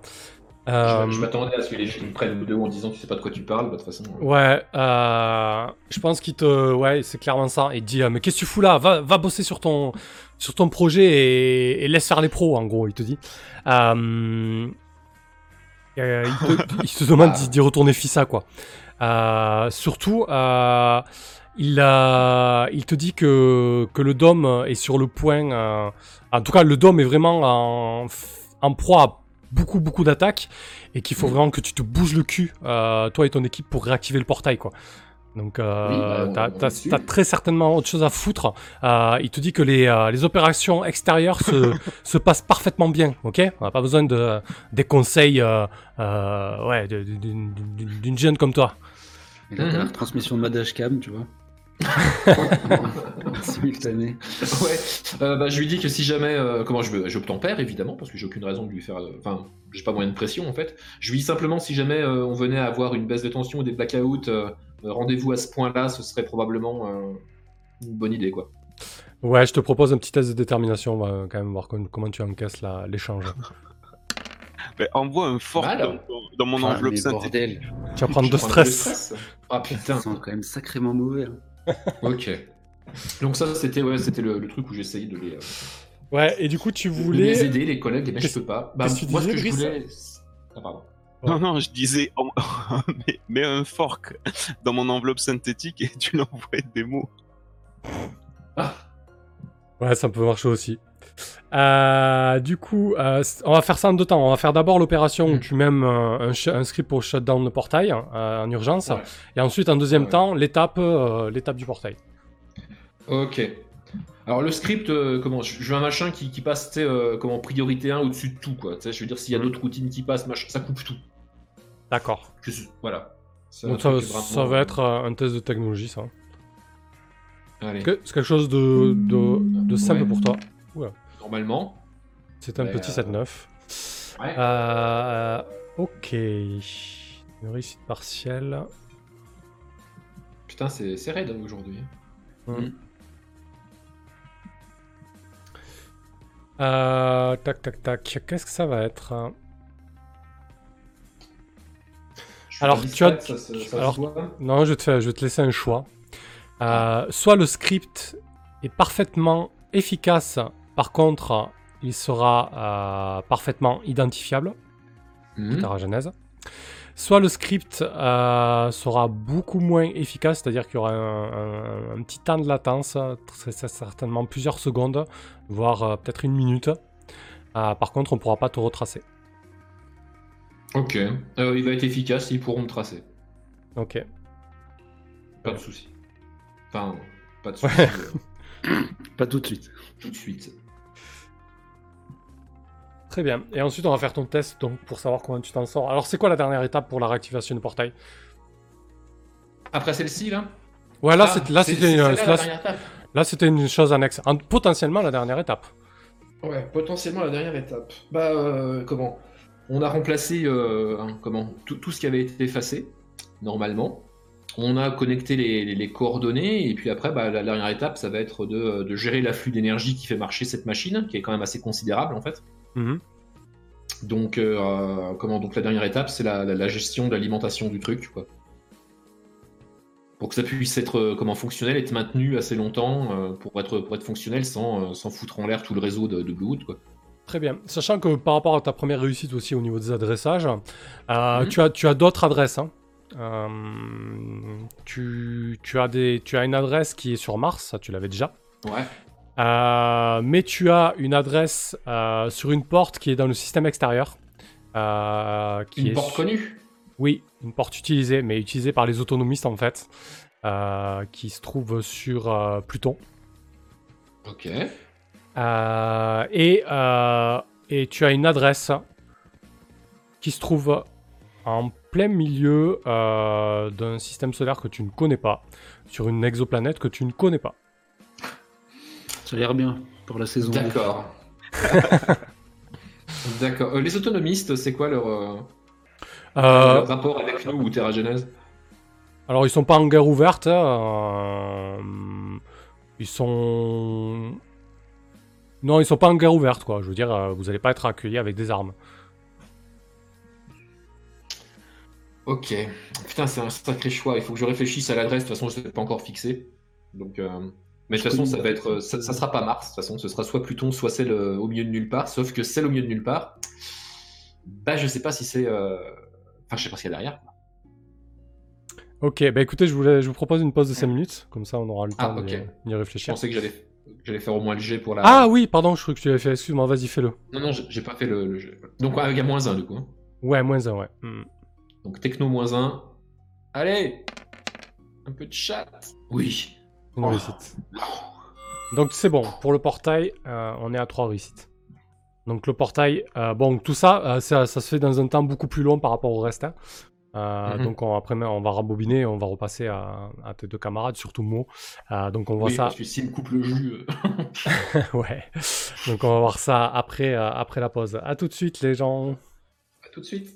Euh, Je, je m'attendais à ce que les gens me prennent de haut en disant tu sais pas de quoi tu parles, bah, de toute façon. euh, Ouais, euh, je pense qu'il te, ouais, c'est clairement ça. Il te dit, euh, mais qu'est-ce que tu fous là? Va, va bosser sur ton, sur ton projet et, et laisse faire les pros, en gros. Il te dit. Euh, euh, il, te, il te demande d'y- d'y retourner fissa quoi. Euh, surtout, euh, il, a, il te dit que, que le dôme est sur le point. en tout cas, le dôme est vraiment en, en proie à beaucoup, beaucoup d'attaques et qu'il faut vraiment que tu te bouges le cul, toi et ton équipe, pour réactiver le portail, quoi. Donc, euh, Oui, bah, t'as, très certainement autre chose à foutre. Euh, il te dit que les, euh, les opérations extérieures se, se passent parfaitement bien, ok? On n'a pas besoin de, des conseils euh, euh, ouais, d'une, d'une- d'une jeune comme toi. Et là, t'as la Mhm. retransmission de ma dashcam, tu vois. Simultané. Ouais, euh, bah, je lui dis que si jamais, euh, comment je, je obtempère évidemment, parce que j'ai aucune raison de lui faire, euh, enfin, j'ai pas moyen de pression en fait. Je lui dis simplement si jamais euh, on venait à avoir une baisse de tension ou des blackouts, euh, euh, rendez-vous à ce point-là, ce serait probablement euh, une bonne idée quoi. Ouais, je te propose un petit test de détermination. On va quand même voir com- comment tu encaisses la- l'échange. Ben, envoie un fort Mal. dans, dans mon enveloppe synthétique. tu vas prendre Je de stress. Ah ça putain. sent quand même sacrément mauvais. hein. Ok. Donc ça, c'était ouais, c'était le, le truc où j'essayais de les, euh, Ouais, et du coup, tu de les voulais. aider, les collègues, mais je Qu'est-ce- peux pas. Bah, moi, ce que je voulais... Ah, pardon. Non, non, je disais, en- mets, mets un fork dans mon enveloppe synthétique et tu l'envoies des mots. Ah, Ouais, ça peut marcher aussi. Euh, du coup, euh, on va faire ça en deux temps. On va faire d'abord l'opération où Mm. tu mets un, un sh- un script pour shutdown le portail euh, en urgence. ouais. Et ensuite, en deuxième Ouais. temps, l'étape euh, l'étape du portail. Ok. Alors le script, euh, comment je, je veux un machin qui, qui passe, euh, comment priorité 1 au-dessus de tout, quoi. Je veux dire, s'il y a Mhm. d'autres routines qui passent, machin, ça coupe tout. D'accord. Je suis- voilà. C'est un Donc ça, ça va être euh, un test de technologie, ça. Allez, Que- C'est quelque chose de, de, de simple Ouais. pour toi. normalement. C'est un Mais, petit euh, 7-9. Ouais. Euh, ok. Une réussite partielle. Putain, c'est c'est raide hein, aujourd'hui. Hmm. Euh, tac, tac, tac. Qu'est-ce que ça va être Alors, tu as- ça ça. Non, je vais, te faire- je vais te laisser un choix. Euh, soit le script est parfaitement efficace, par contre, il sera euh, parfaitement identifiable. Terragenèse. Soit le script euh, sera beaucoup moins efficace, c'est-à-dire qu'il y aura un, un- un petit temps de latence, très- certainement plusieurs secondes, voire peut-être une minute. Par contre, on ne pourra pas te retracer. Ok. Euh, il va être efficace, ils pourront me tracer. Ok. Pas de souci. Enfin, pas de souci. euh, Pas tout de suite. tout de suite. Très bien. Et ensuite, on va faire ton test donc, pour savoir comment tu t'en sors. Alors, c'est quoi la dernière étape pour la réactivation du portail? Après celle-ci, là? Ouais, là, Ah, c'est- là, c'est- c'était c'est une, là, dernière étape. là, c'était une chose annexe. En- potentiellement la dernière étape. Ouais, potentiellement la dernière étape. Bah, euh, comment? On a remplacé euh, hein, comment tout, tout ce qui avait été effacé, normalement. On a connecté les, les- les coordonnées, et puis après, bah, la dernière étape, ça va être de, de gérer l'afflux d'énergie qui fait marcher cette machine, qui est quand même assez considérable en fait. Mhm. Donc, euh, comment Donc la dernière étape, c'est la, la- la gestion de l'alimentation du truc, quoi. Pour que ça puisse être euh, comment fonctionnel, être maintenu assez longtemps euh, pour être pour être fonctionnel sans, sans foutre en l'air tout le réseau de, de Bluewood, quoi. Très bien. Sachant que par rapport à ta première réussite aussi au niveau des adressages, euh, Mhm. tu as, tu as d'autres adresses. hein. Euh, tu, tu as des, tu as une adresse qui est sur Mars, ça tu l'avais déjà. Ouais. Euh, mais tu as une adresse sur une porte qui est dans le système extérieur. qui Une est porte connue? Oui, une porte utilisée, mais utilisée par les autonomistes en fait, qui se trouve sur Pluton. Ok. Euh, et, euh, et tu as une adresse qui se trouve en plein milieu euh, d'un système solaire que tu ne connais pas, sur une exoplanète que tu ne connais pas. Ça a l'air bien pour la saison. D'accord. D'accord. Euh, les autonomistes, c'est quoi leur, euh, Euh, leur rapport avec nous ou Terra Genèse alors ils sont pas en guerre ouverte, hein, ils sont... Non, ils sont pas en guerre ouverte, quoi. Je veux dire, euh, vous allez pas être accueillis avec des armes. Ok. Putain, c'est un sacré choix. Il faut que je réfléchisse à l'adresse. De toute façon, je ne l'ai pas encore fixé. Donc, euh, mais de toute façon, ça va être, ça, ça sera pas Mars. De toute façon, ce sera soit Pluton, soit celle euh, au milieu de nulle part. Sauf que celle au milieu de nulle part, bah, je sais pas si c'est. euh, Enfin, je sais pas ce qu'il y a derrière. Ok, bah écoutez, je, voulais, je vous propose une pause de 5 minutes, comme ça on aura le Ah, temps d'y- d'y Je réfléchir. pensais que j'allais, que j'allais faire au moins le G pour la. Ah oui, pardon, je crois que tu l'avais fait, excuse-moi, vas-y, fais-le. Non, non, j'ai pas fait le, le G. Donc, il y a moins 1 du coup. hein. Ouais, moins un, ouais. Hmm. Donc, techno moins 1. Allez Un peu de chat Oui. Une Oh. réussite. Donc c'est bon, pour le portail, euh, on est à 3 réussites. Donc le portail, euh, bon, tout ça, euh, ça, ça se fait dans un temps beaucoup plus long par rapport au reste. hein. Euh, Mhm. Donc on, après, on va rembobiner, et on va repasser à, à tes deux camarades, surtout Mo. Euh, donc on voit Oui, ça. parce que s'il me coupe le jus. euh, ouais. Donc on va voir ça après, après la pause. À tout de suite les gens. à tout de suite.